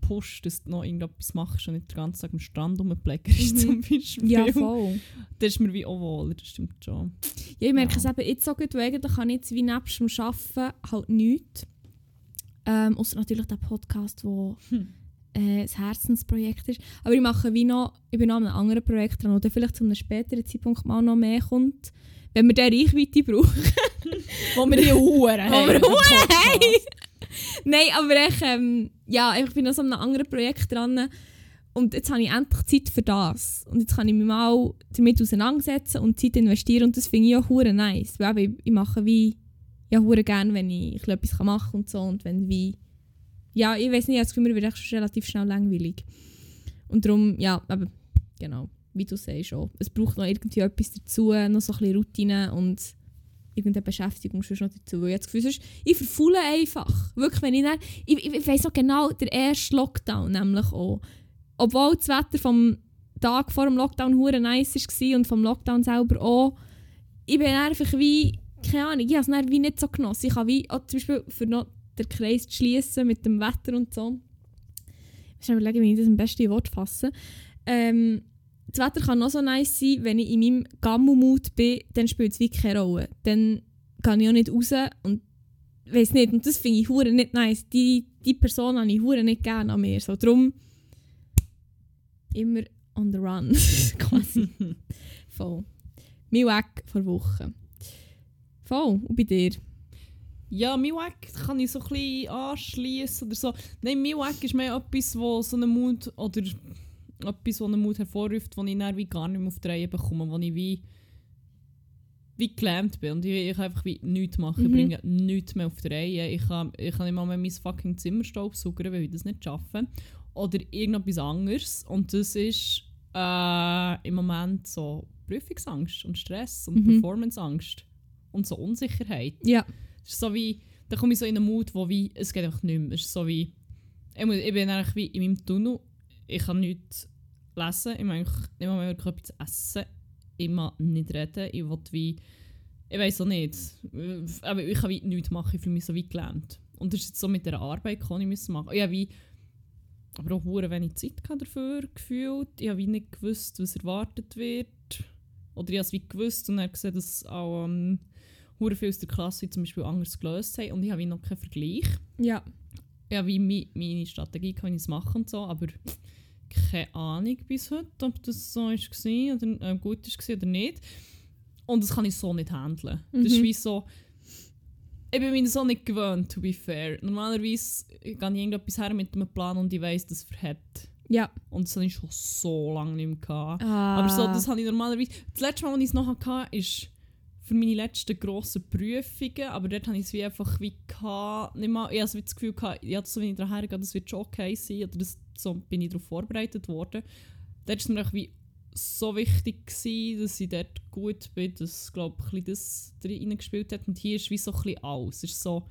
pusht, dass du noch irgendetwas machst und nicht den ganzen Tag am Strand rumpflegst Mhm. zum Beispiel. Ja, voll. Das ist mir wie auch wohl, das stimmt schon. Ja, ich merke Ja. es eben jetzt so gut, weil eigentlich kann ich jetzt wie nebst dem Arbeiten halt nichts. Ähm, außer natürlich der Podcast, wo Hm. äh, das Herzensprojekt ist. Aber ich mache wie noch, ich bin noch an einem anderen Projekt dran, oder vielleicht zu einem späteren Zeitpunkt mal noch mehr kommt. Wenn wir diese Reichweite brauchen. Wo wir die Uhren Wo wir Huren haben. Nein, aber ich, ähm, ja, ich bin noch so an einem anderen Projekt dran. Und jetzt habe ich endlich Zeit für das. Und jetzt kann ich mich mal damit auseinandersetzen und Zeit investieren. Und das finde ich auch hure nice. Weil ich, ich mache wie, ja, hure gerne, wenn ich etwas machen kann und so. Und wenn wie, ja, ich weiß nicht, ich mir wird echt schon relativ schnell langweilig. Und darum, ja, eben, genau, wie du sagst auch. Es braucht noch irgendwie etwas dazu, noch so ein bisschen Routine und irgendeine Beschäftigung sonst noch dazu. Weil ich das ich verfaule einfach. Wirklich, wenn ich dann, ich, ich, ich weiss noch genau, der erste Lockdown nämlich auch. Obwohl das Wetter vom Tag vor dem Lockdown hure nice war und vom Lockdown selber auch, ich bin einfach wie, keine Ahnung, ich habe es wie nicht so genossen. Ich habe wie, auch zum Beispiel für noch den Kreis zu schließen mit dem Wetter und so. Ich muss überlegen, wie ich das am besten in Wort fasse. Ähm, das Wetter kann noch so nice sein, wenn ich in meinem Gammelmut bin, dann spielt es wie keine Rolle. Dann gehe ich auch nicht raus und weiß nicht. Und das finde ich hure nicht nice. Die, die Person habe ich hure nicht gerne an mir. So, darum immer on the run, quasi. Voll. Mein Weg vor Wochen. Voll. Und bei dir? Ja, mein Wack kann ich so ein bisschen anschließen oder so. Nein, mein Wack ist mehr etwas, wo so einen Mut oder etwas, wo einen Mut hervorruft, wo ich dann wie gar nicht mehr auf die Reihe bekomme, wo ich wie wie gelähmt bin und ich, ich kann einfach wie nichts machen. Ich Mhm. bringe nichts mehr auf die Reihe. Ich kann, ich kann nicht mal mehr mein fucking Zimmer staubsaugern, weil ich das nicht schaffe. Oder irgendetwas anderes. Und das ist äh, im Moment so Prüfungsangst und Stress und Mhm. Performanceangst und so Unsicherheit. Ja. Es ist so wie, da komme ich so in einen Mut, wo wie, es geht einfach nicht mehr. Es ist so wie, ich, muss, ich bin eigentlich wie in meinem Tunnel, ich kann nichts lesen, ich eigentlich nicht mehr wirklich etwas essen, ich mag nicht reden, ich will wie, ich weiß auch nicht, aber ich kann wie nichts machen, ich fühle mich so wie gelähmt. Und das ist jetzt so mit der Arbeit, die ich müssen machen Ich habe wie, aber auch hure wenig Zeit dafür gefühlt, ich habe wie nicht gewusst, was erwartet wird. Oder ich habe es wie gewusst und dann gesehen, dass auch ähm, hure viele aus der Klasse zum Beispiel anders gelöst haben und ich habe wie noch keinen Vergleich. Ja. Ja, wie meine Strategie kann ich es machen und so, aber keine Ahnung bis heute, ob das so ist gewesen oder äh, gut ist gewesen oder nicht. Und das kann ich so nicht handeln. Das ist Mhm. wie so... Ich bin mir so nicht gewöhnt, to be fair. Normalerweise gehe ich irgendetwas her mit einem Plan und ich weiss, das verhebt. Ja. Und das habe ich schon so lange nicht mehr gehabt. Ah. Aber so, das habe ich normalerweise... Das letzte Mal, als ich es noch hatte, ist für meine letzten grossen Prüfungen, aber dort habe ich es wie einfach wie gehabt, nicht mal, ich hatte das Gefühl, gehabt, ja, so wenn ich daher gehe, das wird schon okay sein, oder das, so bin ich darauf vorbereitet worden. Dort war es mir wie so wichtig, gewesen, dass ich dort gut bin, dass, glaube ich, das reingespielt hat. Und hier ist wie so ein bisschen alles. Es ist so...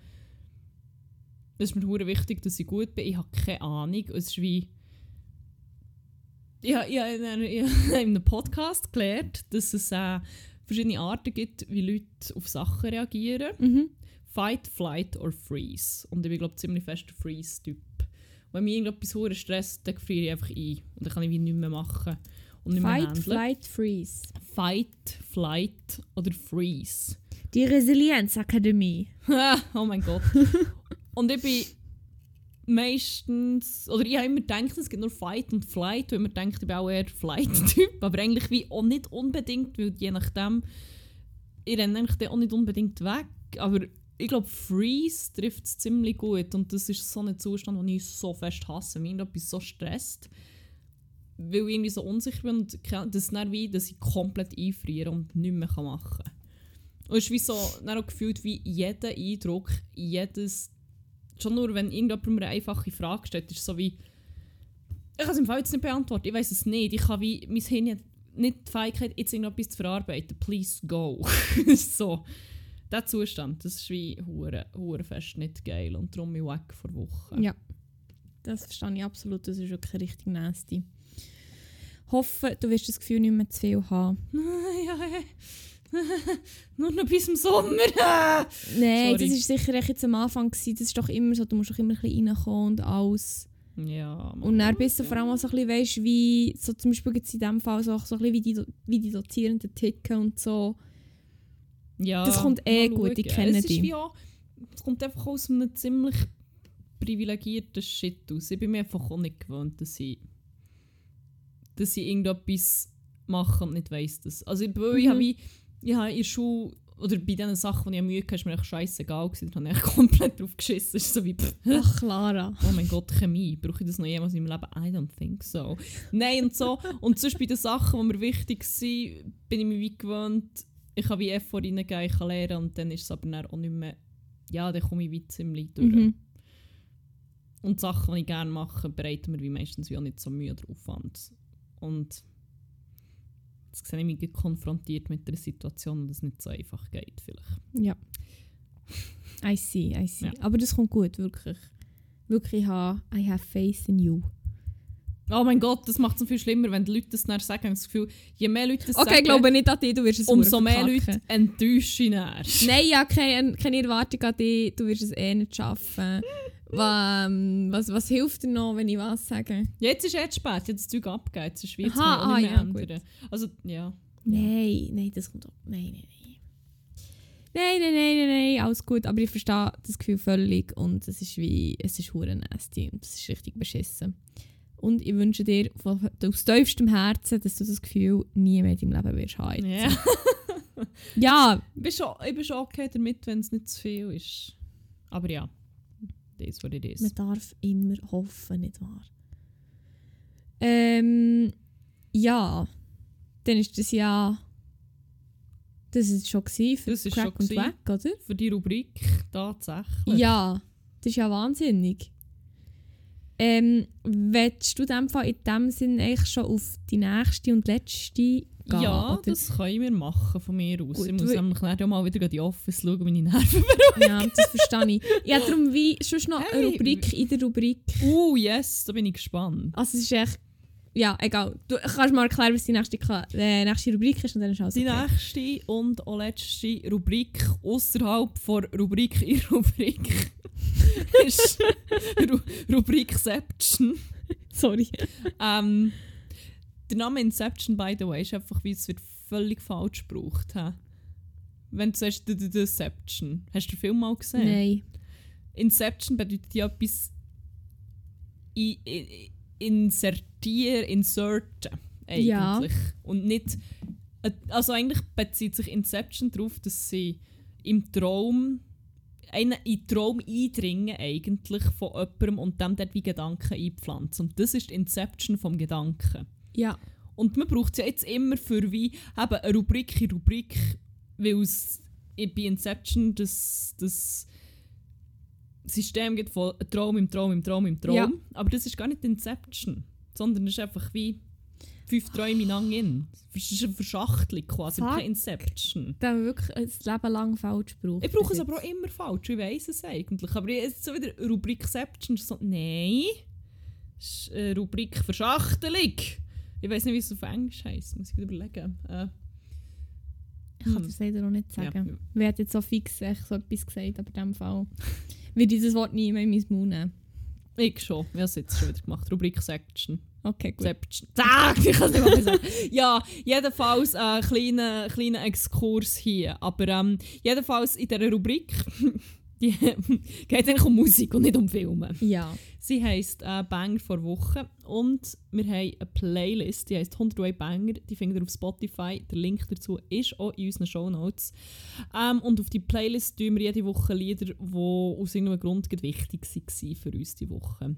Es ist mir wichtig, dass ich gut bin. Ich habe keine Ahnung. Es ist wie... Ja, ich habe in, einem Podcast gelernt, dass es äh, verschiedene Arten gibt, wie Leute auf Sachen reagieren. Mhm. Fight, Flight or Freeze. Und ich bin glaube ziemlich fest der Freeze-Typ. Wenn mich irgendetwas hure stresst, dann friere ich einfach ein. Und dann kann ich wie nichts mehr machen. Und nicht mehr Fight, handeln. Flight, Freeze. Fight, Flight oder Freeze. Die Resilienzakademie. oh mein Gott. Und ich bin meistens, oder ich habe immer gedacht, es gibt nur Fight und Flight, weil man denkt, ich bin auch eher Flight-Typ, aber eigentlich wie auch nicht unbedingt, weil je nachdem, ich renne eigentlich auch nicht unbedingt weg, aber ich glaube, Freeze trifft es ziemlich gut und das ist so ein Zustand, den ich so fest hasse, mich etwas so stresst, weil ich irgendwie so unsicher bin und das dann wie, dass ich komplett einfriere und nichts mehr machen kann. Und es ist wie so, dann auch gefühlt wie jeder Eindruck, jedes schon nur, wenn irgendjemand mir eine einfache Frage stellt, ist es so wie, ich kann es im Fall jetzt nicht beantworten, ich weiß es nicht, ich kann wie, mein Hirn nicht die Fähigkeit, jetzt irgendetwas zu verarbeiten, please go. so, der Zustand, das ist wie hure, hure fest nicht geil und darum ich weg vor Wochen. Ja, das verstehe ich absolut, das ist wirklich richtig nasty. Hoffe, du wirst das Gefühl nicht mehr zu viel haben. ja, Nur noch bis zum Sommer. Nein, Sorry. das war sicher jetzt am Anfang. Gewesen. Das ist doch immer so, du musst doch immer ein bisschen reinkommen und alles. Ja, und dann bist du vor allem auch so ein bisschen, weißt, wie, so zum Beispiel jetzt in dem Fall so, so ein bisschen wie die, wie die Dozierenden ticken und so. Ja, das kommt eh gut, ich kenne es die. Wie auch, es kommt einfach aus einem ziemlich privilegierten Shit aus. Ich bin mir einfach auch nicht gewöhnt, dass ich, dass ich irgendetwas mache und nicht weiss das. Also ich, mhm. ich habe ich habe in der Schule, oder bei den Sachen, die ich Mühe hatte, ist mir echt scheißegal gewesen. Da habe ich komplett drauf geschissen. ist so wie, pff. Ach, Clara. Oh mein Gott, Chemie. Brauche ich das noch jemals in meinem Leben? I don't think so. Nein, und so. Und sonst bei den Sachen, die mir wichtig sind, bin ich mir wie gewöhnt, ich kann wie Effort reingeben, ich kann lernen und dann ist es aber dann auch nicht mehr, ja, dann komme ich wie ziemlich durch. Mhm. Und die Sachen, die ich gerne mache, bereiten mir wie meistens wie auch nicht so Mühe drauf. Und, und Jetzt sehe ich mich konfrontiert mit einer Situation, dass es nicht so einfach geht. Vielleicht. Ja. I see, I see. Ja. Aber das kommt gut, wirklich. Wirklich, I have faith in you. Oh mein Gott, das macht es viel schlimmer, wenn die Leute das dann sagen. Das Gefühl, je mehr Leute das okay, sagen... Okay, glaube nicht an dich, du wirst es Umso mehr Leute enttäuschen. Nein, ja, keine, keine Erwartung an dich, du wirst es eh nicht schaffen. Ähm, was, was hilft dir noch, wenn ich was sage? Jetzt ist jetzt spät, jetzt das Zeug abgegeben, jetzt ist Schweiz Aha, ah, ja, ändern. Also, ja. Nein, nein, das kommt auch. Nein, nein, nein. Nein, nein, nein, nein, nein, alles gut. Aber ich verstehe das Gefühl völlig und es ist wie, es ist hure nasty und es ist richtig beschissen. Und ich wünsche dir von, aus tiefstem Herzen, dass du das Gefühl nie mehr in deinem Leben wirst haben. Ja. ja. Ich bin, schon, ich bin schon okay damit, wenn es nicht zu viel ist. Aber ja is what it is. Man darf immer hoffen, nicht wahr? Ähm, ja, dann ist das ja. Das ist schon für das ist Crack schon und Weg, oder? Für die Rubrik tatsächlich. Ja, das ist ja wahnsinnig. Ähm, willst du in Fall in dem Sinn eigentlich schon auf die nächste und letzte gehen. Ja, oder? das können wir machen von mir aus. Gut, ich muss nämlich dann mal wieder in die Office schauen, meine Nerven beruhigen. Ja, das verstehe ich. Ja, darum wie sonst noch hey. eine Rubrik in der Rubrik. Oh, yes, da bin ich gespannt. Also es ist echt... Ja, egal. Du kannst mal erklären, was die nächste, äh, nächste Rubrik ist und dann ist alles Die nächste und auch letzte Rubrik außerhalb der Rubrik in Rubrik ist Ru Rubrikception. Sorry. Ähm, der Name Inception, by the way, ist einfach, wie es wird völlig falsch gebraucht. He? Wenn du sagst, Deception. Hast du den Film mal gesehen? Nein. Inception bedeutet ja etwas insertieren, inserten. Eigentlich. Ja. Und nicht. Also eigentlich bezieht sich Inception darauf, dass sie im Traum einen in den Traum eindringen eigentlich von jemandem und dem dort wie Gedanken einpflanzen. Und das ist die Inception vom Gedanken. Ja. Und man braucht es ja jetzt immer für wie eben eine Rubrik in Rubrik, weil es bei Inception das, das System gibt von Traum im Traum im Traum im Traum. Ja. Aber das ist gar nicht Inception, sondern es ist einfach wie fünf Träume lang in. Das ist eine Verschachtelung quasi, Fuck. kein Inception. Dann wirklich ein Leben lang falsch gebraucht. Ich brauche es aber auch immer falsch, ich weiß es eigentlich. Aber jetzt so wieder Rubrikception, so, nein, das ist eine Rubrik Verschachtelung. Ich weiß nicht, wie es auf Englisch heisst, muss ich überlegen. Äh, ich kann hm. das leider auch nicht sagen. Ja. Wer hat jetzt so fix so etwas gesagt, aber in dem Fall ich das Wort nie mehr in meinen Mund nehmen. Ich schon. Wir haben es jetzt schon wieder gemacht. Rubrik Section. Okay, gut. Section. Zack, ich kann es nicht mehr sagen. ja, jedenfalls ein äh, kleiner, kleiner Exkurs hier. Aber ähm, jedenfalls in dieser Rubrik Die geht eigentlich um Musik und nicht um Filme. Ja. Sie heisst äh, Banger vor Woche und wir haben eine Playlist, die heisst 101 Banger, die findet ihr auf Spotify. Der Link dazu ist auch in unseren Shownotes. Ähm, und auf die Playlist tun wir jede Woche Lieder, die aus irgendeinem Grund wichtig waren für uns diese Woche.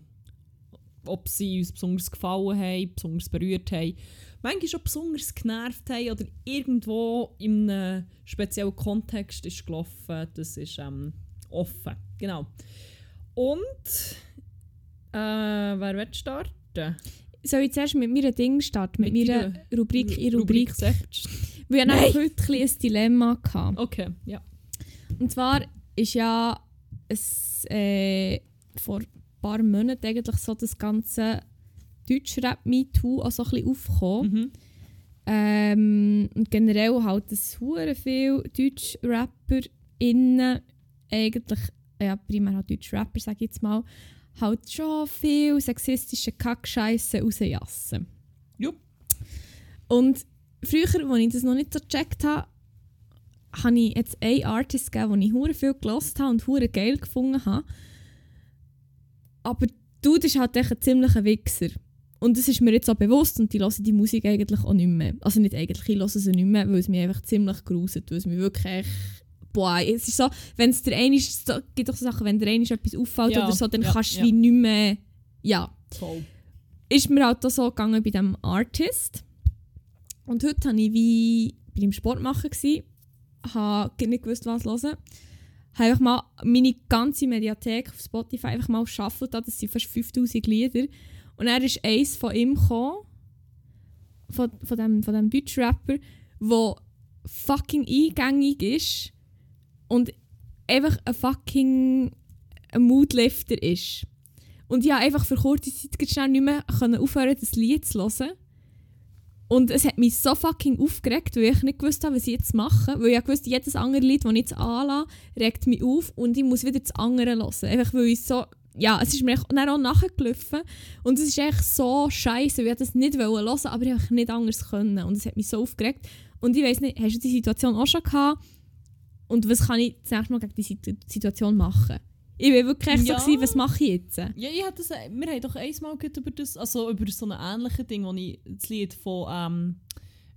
Ob sie uns besonders gefallen haben, besonders berührt haben, manchmal auch besonders genervt haben oder irgendwo in einem speziellen Kontext ist gelaufen, das ist ähm, offen. Genau. Und äh, wer will starten? Soll ich zuerst mit meiner Ding starten? Mit, Mit meiner Rubrik in Rubrik? selbst. Weil ich Nein. heute ein bisschen ein Dilemma hatte. Okay, ja. Und zwar ist ja es, äh, vor ein paar Monaten eigentlich so das ganze Deutschrap MeToo auch so ein bisschen aufgekommen. Mhm. Ähm, und generell halt es hure viel Deutsch-Rapper innen, eigentlich, ja primär halt Deutsch-Rapper, sage ich jetzt mal, halt schon viel sexistische Kackscheiße rausjassen. Jupp. Und früher, als ich das noch nicht so gecheckt habe, habe ich jetzt einen Artist gegeben, den ich hure viel gelost habe und hure geil gefunden habe. Aber du ist halt echt ein ziemlicher Wichser. Und das ist mir jetzt auch bewusst und ich höre die Musik eigentlich auch nicht mehr. Also nicht eigentlich, ich höre sie nicht mehr, weil es mich einfach ziemlich gruselt, weil es mich wirklich echt, boah, es ist so, wenn es der eine ist, so, gibt doch so Sachen, wenn der eine etwas auffällt Ja, oder so, dann ja, kannst du ja. wie nicht mehr, ja. Voll. Ist mir halt auch so gegangen bei diesem Artist. Und heute war ich wie bei dem Sport machen, gsi, habe nicht gewusst, was hören. Habe einfach mal meine ganze Mediathek auf Spotify einfach mal geschaffelt, das sind fast 5000 Lieder. Und er ist eins von ihm gekommen, von, von dem, von dem Deutschrapper, der fucking eingängig ist und einfach ein fucking Moodlifter ist. Und ich einfach für kurze Zeit schnell nicht mehr aufhören, das Lied zu hören. Und es hat mich so fucking aufgeregt, weil ich nicht gewusst habe, was ich jetzt mache. Weil ich wusste, jedes andere Lied, das ich jetzt anlasse, regt mich auf und ich muss wieder das andere hören. Einfach weil ich so... Ja, es ist mir dann auch nachgelaufen. Und es ist echt so scheiße, weil ich das nicht hören wollte, aber ich nicht anders können. Und es hat mich so aufgeregt. Und ich weiss nicht, hast du die Situation auch schon gehabt? Und was kann ich das nächste Mal gegen die Situ- Situation machen? Ich war wirklich echt Ja. so, gewesen, was mache ich jetzt? Ja, ich hatte das, wir haben doch einmal über das, also über so ein ähnliches Ding, wo ich das Lied von, ähm,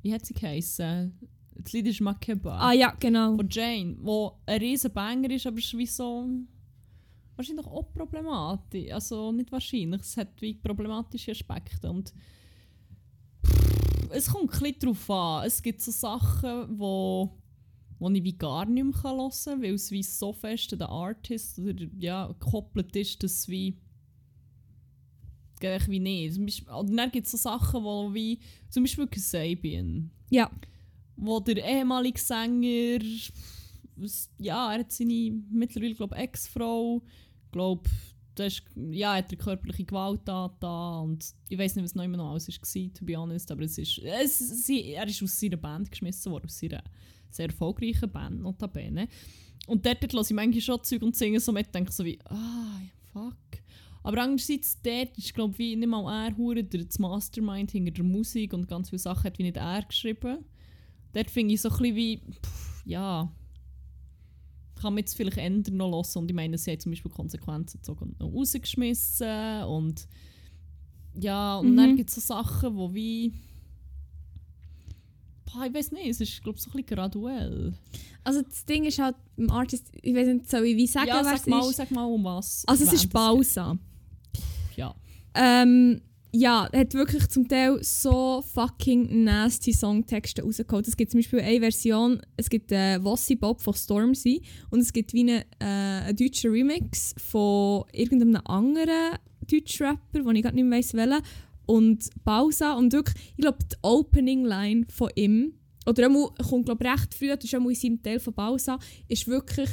wie hat sie geheißen? Das Lied ist Makeba. Ah ja, genau. Von Jane, wo ein riesen Banger ist, aber es ist wie so... Wahrscheinlich auch problematisch. Also nicht wahrscheinlich, es hat wie problematische Aspekte und... Pff, Es kommt ein bisschen darauf an. Es gibt so Sachen, wo, wo ich wie gar nicht mehr hören kann, weil es wie so fest an den Artist oder, ja, gekoppelt ist, dass es wie... Geht wie nicht. Zum Beispiel, oder dann gibt es so Sachen, wo wie... Zum Beispiel Kasabian Ja. wo der ehemalige Sänger, ja, er hat seine mittlerweile, glaube Ex-Frau, glaube, das ist, ja, hat er körperliche Gewalt da und ich weiß nicht, was noch immer noch alles war, to be honest, aber es ist, es, sie, er ist aus seiner Band geschmissen worden, aus seiner sehr erfolgreichen Band, notabene. Und dort, dort höre ich manchmal schon Zeug und singen so mit, denke so wie, ah, fuck. Aber andererseits, dort ist, glaube ich, nicht mal er, hure der das Mastermind hinter der Musik und ganz viele Sachen hat wie nicht er geschrieben dort finde ich so ein bisschen wie, pff, ja, kann man jetzt vielleicht ändern noch hören. Und ich meine, sie haben zum Beispiel Konsequenzen gezogen und rausgeschmissen. Und ja, und Mhm. dann gibt es so Sachen, wo wie. Boah, ich weiß nicht, es ist, glaube ich, so ein bisschen graduell. Also das Ding ist halt, im Artist, ich weiß nicht, soll ich wie sagen, ja, sag mal, ist? sag mal, um was. Also es ist Balsa. Ja. Ähm, ja, er hat wirklich zum Teil so fucking nasty Songtexte rausgeholt. Es gibt zum Beispiel eine Version, es gibt äh, Wossi Bob von Stormzy und es gibt wie einen äh, einen deutschen Remix von irgendeinem anderen Deutschrapper, den ich gerade nicht mehr weiss welchen. Und Balsa und wirklich, ich glaube, die Opening-Line von ihm, oder er kommt glaube recht früh, das ist auch in seinem Teil von Balsa, ist wirklich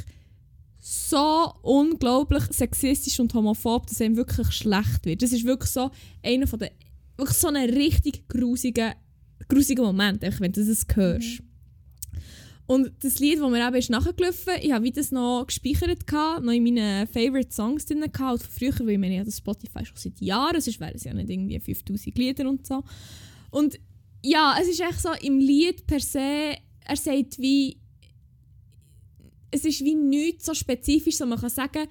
so unglaublich sexistisch und homophob, dass einem wirklich schlecht wird. Das ist wirklich so einer von den wirklich so ein richtig grusiger, grusiger Moment, wenn du das hörst. Und das Lied, das mir eben ist nachgelaufen ich habe das noch gespeichert, gehabt, noch in meinen Favorite Songs drin, gehabt, von früher, weil ich meine, ja, das Spotify schon seit Jahren, sonst wären es ja nicht irgendwie 5000 Lieder und so. Und ja, es ist echt so, im Lied per se, er sagt wie, es ist wie nichts so spezifisch, so man kann sagen,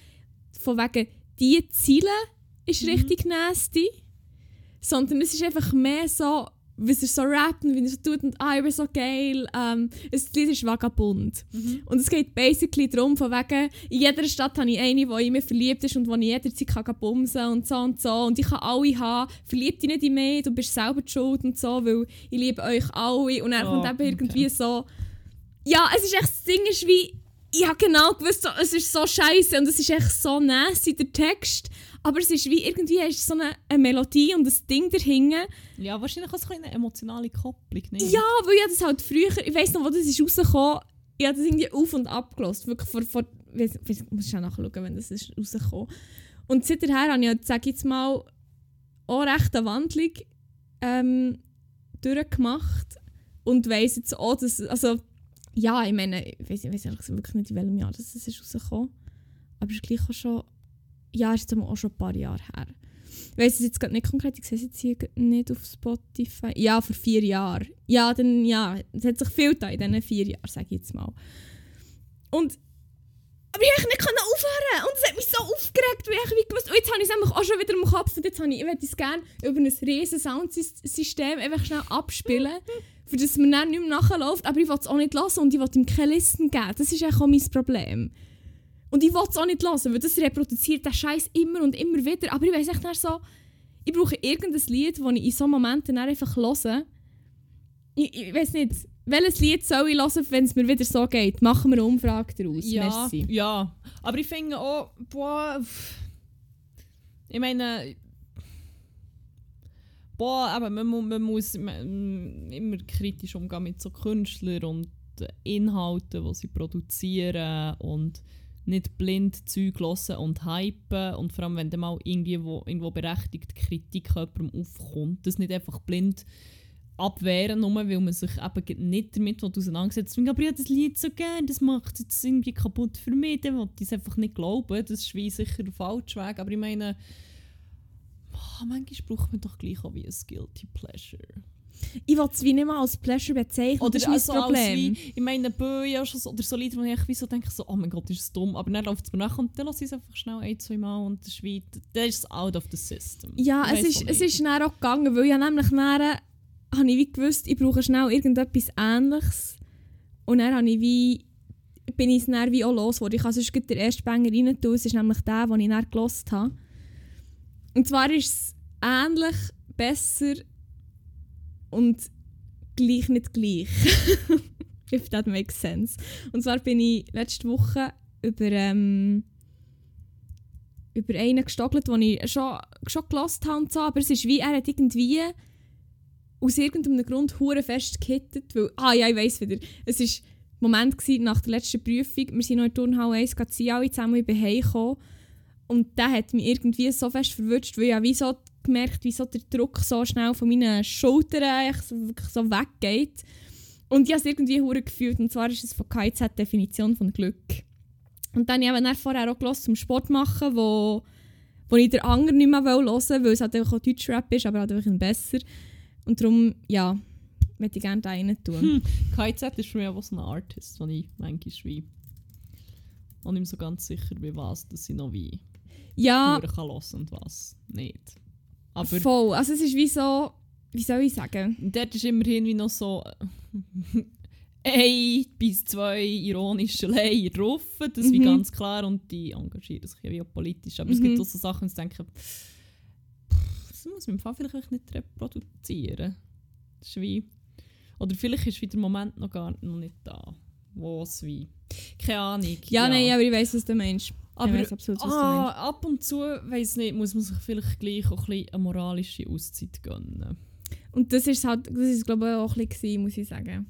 von wegen, die Ziele ist Mhm. richtig nasty, sondern es ist einfach mehr so, wie er so rappt und wie er so tut und ah, ich bin so geil. Ähm, das Lied ist vagabund. Mhm. Und es geht basically darum, von wegen, in jeder Stadt habe ich eine, die in mich verliebt ist und die ich jederzeit kann bumsen kann und so und so. Und ich kann alle haben. Verlieb dich nicht in mich, du bist selber die schuld und so, weil ich liebe euch alle. Und dann Oh, kommt eben okay. irgendwie so... Ja, es ist echt, das Ding ist wie... Ich habe genau gewusst, so, es ist so scheiße und es ist echt so nasty, der Text. Aber es ist wie irgendwie hast so eine, eine Melodie und ein Ding dahinter. Ja, wahrscheinlich auch so eine emotionale Kopplung. Nicht? Ja, weil ich das halt früher, ich weiss noch, wo das ist rausgekommen, ich habe das irgendwie auf und ab gelost. Wirklich vor, vor ich muss schon nachschauen, wenn das ist rausgekommen. Und seither habe ich, sage ich jetzt mal, auch recht eine Wandlung ähm, durchgemacht und weiss jetzt auch, dass, also, ja, ich meine, ich ehrlich gesagt wirklich nicht, in welchem Jahr das ist rausgekommen. Aber es ist gleich auch schon, ja, ist jetzt auch schon ein paar Jahre her. Ich weiss es jetzt gerade nicht konkret, ich sehe es jetzt hier nicht auf Spotify. Ja, vor vier Jahren. Ja, dann, ja, es hat sich viel getan in diesen vier Jahren, sage ich jetzt mal. Und aber ich konnte nicht aufhören und es hat mich so aufgeregt, weil ich wie gewusst, jetzt habe ich es einfach auch schon wieder im Kopf und jetzt habe ich, ich möchte es gerne über ein riesen Soundsystem einfach schnell abspielen, für das man dann nicht mehr nachläuft, aber ich will es auch nicht hören und ich will ihm keine Listen geben. Das ist auch mein Problem. Und ich will es auch nicht hören, weil das reproduziert den Scheiß immer und immer wieder. Aber ich weiß echt nicht so, ich brauche irgendein Lied, das ich in so Momenten dann einfach höre. Ich, ich weiß nicht, welches Lied soll ich hören, wenn es mir wieder so geht? Machen wir eine Umfrage daraus. Ja, Merci. ja. Aber ich finde auch, boah, ich meine, boah, aber man, man muss man, immer kritisch umgehen mit so Künstlern und Inhalten, die sie produzieren und nicht blind Zeug hören und hypen und vor allem, wenn dann mal irgendwie wo, irgendwo berechtigte Kritik jemandem aufkommt, das nicht einfach blind abwehren, nur weil man sich eben nicht damit auseinandersetzt. Aber ich habe das Lied so gern, das macht es irgendwie kaputt für mich, dann will ich es einfach nicht glauben. Das ist wie sicher der falsche Weg. Aber ich meine, boah, manchmal braucht man doch gleich auch wie ein Guilty Pleasure. Ich will es wie nicht mal als Pleasure bezeichnen, das ist mein also als Problem. Wie, ich meine, Böe so, oder so Lieder, wo ich wie so denke, so, oh mein Gott, ist das dumm. Aber dann läuft es mir nach und dann lasse ich es einfach schnell ein, zwei Mal und das ist wie, das ist out of the system. Ja, Ich es ist, es ist dann auch gegangen, weil ich nämlich dann, habe ich wie gewusst, ich brauche schnell irgendetwas Ähnliches. Und dann habe ich wie, bin ich es dann wie auch los, ich kann sonst den ersten Banger rein tun. Es ist nämlich der, den ich dann gelost habe. Und zwar ist es ähnlich, besser und gleich nicht gleich. If that makes sense. Und zwar bin ich letzte Woche über, ähm, über einen gestogelt, den ich schon, schon gelost habe aber es ist wie, er hat irgendwie aus irgendeinem Grund hure fest gehittet, weil, ah ja, ich weiss wieder, es war Moment gewesen, nach der letzten Prüfung, wir sind noch in der Turnhalle 1, gerade alle zusammen, ich bin heimgekommen und der hat mich irgendwie so fest verwünscht, weil ich wie so gemerkt, wie so der Druck so schnell von meinen Schultern so, weggeht. Und ich habe es irgendwie hure gefühlt, und zwar ist es von KIZ Definition von Glück. Und dann habe ich eben vorher auch gehört zum Sport machen, wo, wo ich den anderen nicht mehr hören will, weil es halt einfach auch Deutschrap ist, aber halt einfach ein besser. Und darum, ja, möchte ich gerne da rein tun. Hm. KZ ist für mich auch so ein Artist, den ich manchmal wie und nicht mehr so ganz sicher bin, was dass ich noch wie Ja, kann hören und was nicht. Aber voll. Also es ist wie so, wie soll ich sagen? dort ist immerhin wie noch so ein bis zwei ironische Layer drauf, das ist wie Mhm. ganz klar und die engagieren sich ja wie auch politisch. Aber es Mhm. gibt auch so Sachen, wo ich denke, pff, das muss man im Fall vielleicht nicht reproduzieren. Das ist wie, oder vielleicht ist wieder der Moment noch gar noch nicht da, wo es wie, keine Ahnung. Ja, nein, aber ich weiß, was du meinst. Aber ich weiss absolut, was du ah, meinst. ab und zu, weiß nicht, muss man sich vielleicht gleich auch ein bisschen eine moralische Auszeit gönnen. Und das ist halt, das ist glaube ich auch ein bisschen, muss ich sagen.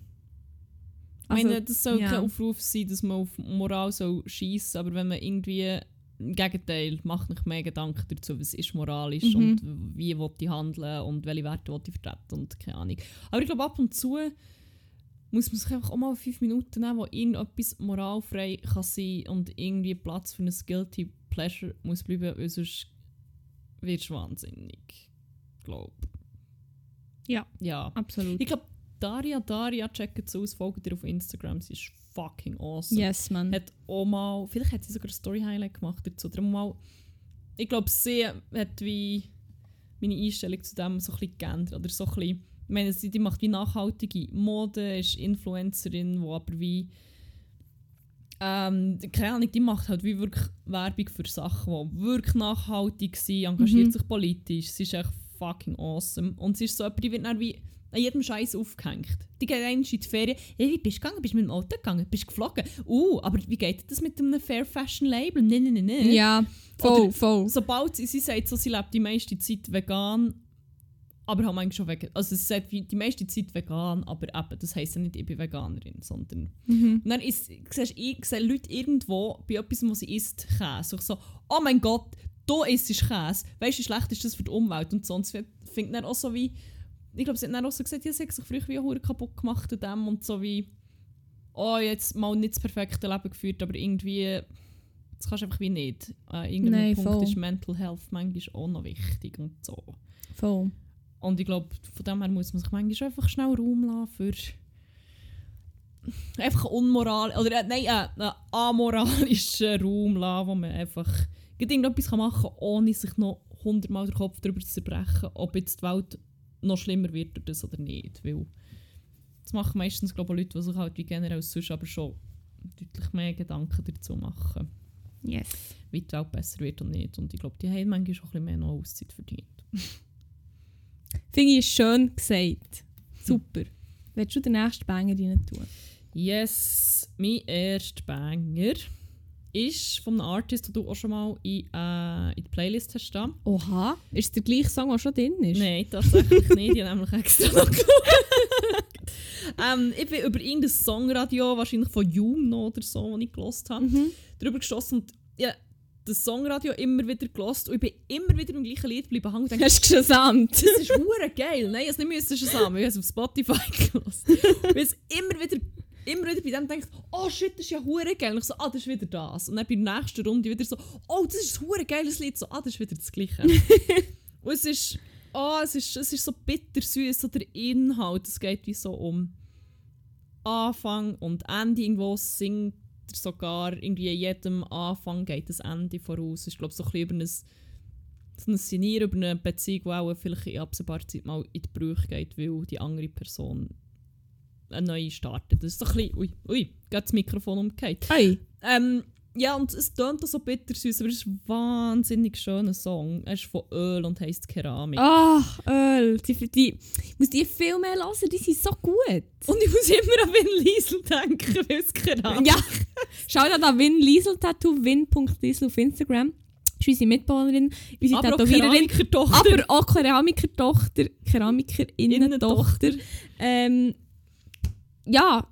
Ich meine, das soll ja. kein Aufruf sein, dass man auf Moral soll schiessen aber wenn man irgendwie im Gegenteil macht nicht mehr Gedanken dazu, was ist moralisch Mhm. und wie will ich handeln und welche Werte will ich vertreten und keine Ahnung. Aber ich glaube, ab und zu muss man sich einfach auch mal fünf Minuten nehmen, wo irgendetwas moralfrei kann sein und irgendwie Platz für ein Guilty Pleasure muss bleiben, weil sonst wirst du wahnsinnig. Glaub. Ja. Ja. Absolut. Ich glaube, Daria, Daria, checkt es aus, folgt ihr auf Instagram, sie ist fucking awesome. Yes, man. Hat auch mal, vielleicht hat sie sogar ein Story-Highlight gemacht dazu. Darum mal, ich glaube, sie hat wie meine Einstellung zu dem so ein bisschen geändert. Oder so ein bisschen, ich meine, sie die macht wie nachhaltige Mode, ist Influencerin, die aber wie ähm, keine Ahnung, die macht halt wie wirklich Werbung für Sachen, die wirklich nachhaltig sind, engagiert Mhm. sich politisch. Sie ist echt fucking awesome. Und sie ist so jemand, die wird dann wie an jedem Scheiß aufgehängt. Die geht einmal in die Ferien. Hey, wie bist du gegangen? Bist du mit dem Auto gegangen? Bist du geflogen? Uh, aber wie geht das mit einem Fair Fashion Label? Nein, nein, nein, nein. Ja, voll, Oder- voll. Sobald sie, sie sagt, so, sie lebt die meiste Zeit vegan, aber haben eigentlich schon vegan. Also sie sagt wie die meiste Zeit vegan, aber eben, das heisst ja nicht, ich bin Veganerin, sondern Mhm. und dann ist, siehst, ich sehe Leute irgendwo bei etwas, was sie isst, Käse. Ich so, oh mein Gott, du isst Käse. Weißt du, wie schlecht ist das für die Umwelt? Und sonst findet dann auch so wie, ich glaube, sie hat dann auch so gesagt, ja, sie hat sich früher wie Hure kaputt gemacht an dem und so wie, oh, jetzt mal nicht das perfekte Leben geführt, aber irgendwie, das kannst du einfach wie nicht. Äh, irgendein Nein, Punkt voll. ist Mental Health manchmal auch noch wichtig und so. Voll. Und ich glaube, von dem her muss man sich manchmal einfach schnell Raum lassen für einfach unmoral oder äh, nein, äh, einen amoralischen Raum lassen, wo man einfach irgendetwas kann machen kann, ohne sich noch hundertmal den Kopf darüber zu zerbrechen, ob jetzt die Welt noch schlimmer wird durch das oder nicht. Weil das machen meistens glaube ich, Leute, die sich halt wie generell sonst aber schon deutlich mehr Gedanken dazu machen, Yes. wie die Welt besser wird und nicht. Und ich glaube, die haben manchmal auch ein bisschen mehr noch Auszeit verdient. Finde ich schön gesagt. Super. Willst du den nächsten Banger rein tun? Yes, mein erster Banger ist von einem Artist, den du auch schon mal in, äh, in die Playlist hast. Da. Oha. Ist der gleiche Song, der schon drin ist? Nein, tatsächlich nicht. Ich habe nämlich extra noch ähm, ich bin über irgendein Songradio, wahrscheinlich von Juno oder so, das ich gelost habe, Mhm. darüber gestossen und ja, das Songradio immer wieder gelost und ich bin immer wieder im gleichen Lied geblieben hängen und dachte, Hast du gesamt? das ist hure geil. Nein, es nicht müssen schon zusammen. Ich habe es auf Spotify gelost. Weil es immer wieder, immer wieder bei dem denkt, oh shit, das ist ja hure geil. Und ich so, ah, das ist wieder das. Und dann bei der nächsten Runde wieder so, oh, das ist ein hure geiles Lied. So, ah, das ist wieder das Gleiche. und es ist, oh, es ist, es ist so bittersüß, so der Inhalt. Es geht wie so um Anfang und Ende. Irgendwo singt sogar irgendwie jedem Anfang geht das Ende voraus. Ist, glaube ich, so ein bisschen über ein so ein Sinnieren über eine Beziehung, die auch vielleicht in absehbarer Zeit mal in die Brüche geht, weil die andere Person eine neue startet. Das ist so ein bisschen, ui, ui, geht das Mikrofon umgekehrt. Hey. Ähm, ja, und es tönt auch so bittersüß, aber es ist ein wahnsinnig schöner Song. Er ist von Öl und heisst Keramik. Ach, Öl. Die, die, ich muss die viel mehr hören, die sind so gut. Und ich muss immer an Vin Liesel denken, weil es Keramik Ja. Schau da an Win Liesel Tattoo, win.liesel auf Instagram. Das ist unsere Mitbewohnerin, unsere aber auch Tätowiererin. Keramikertochter. Aber auch Keramikertochter, Keramikerinnen-Tochter. Ähm, ja,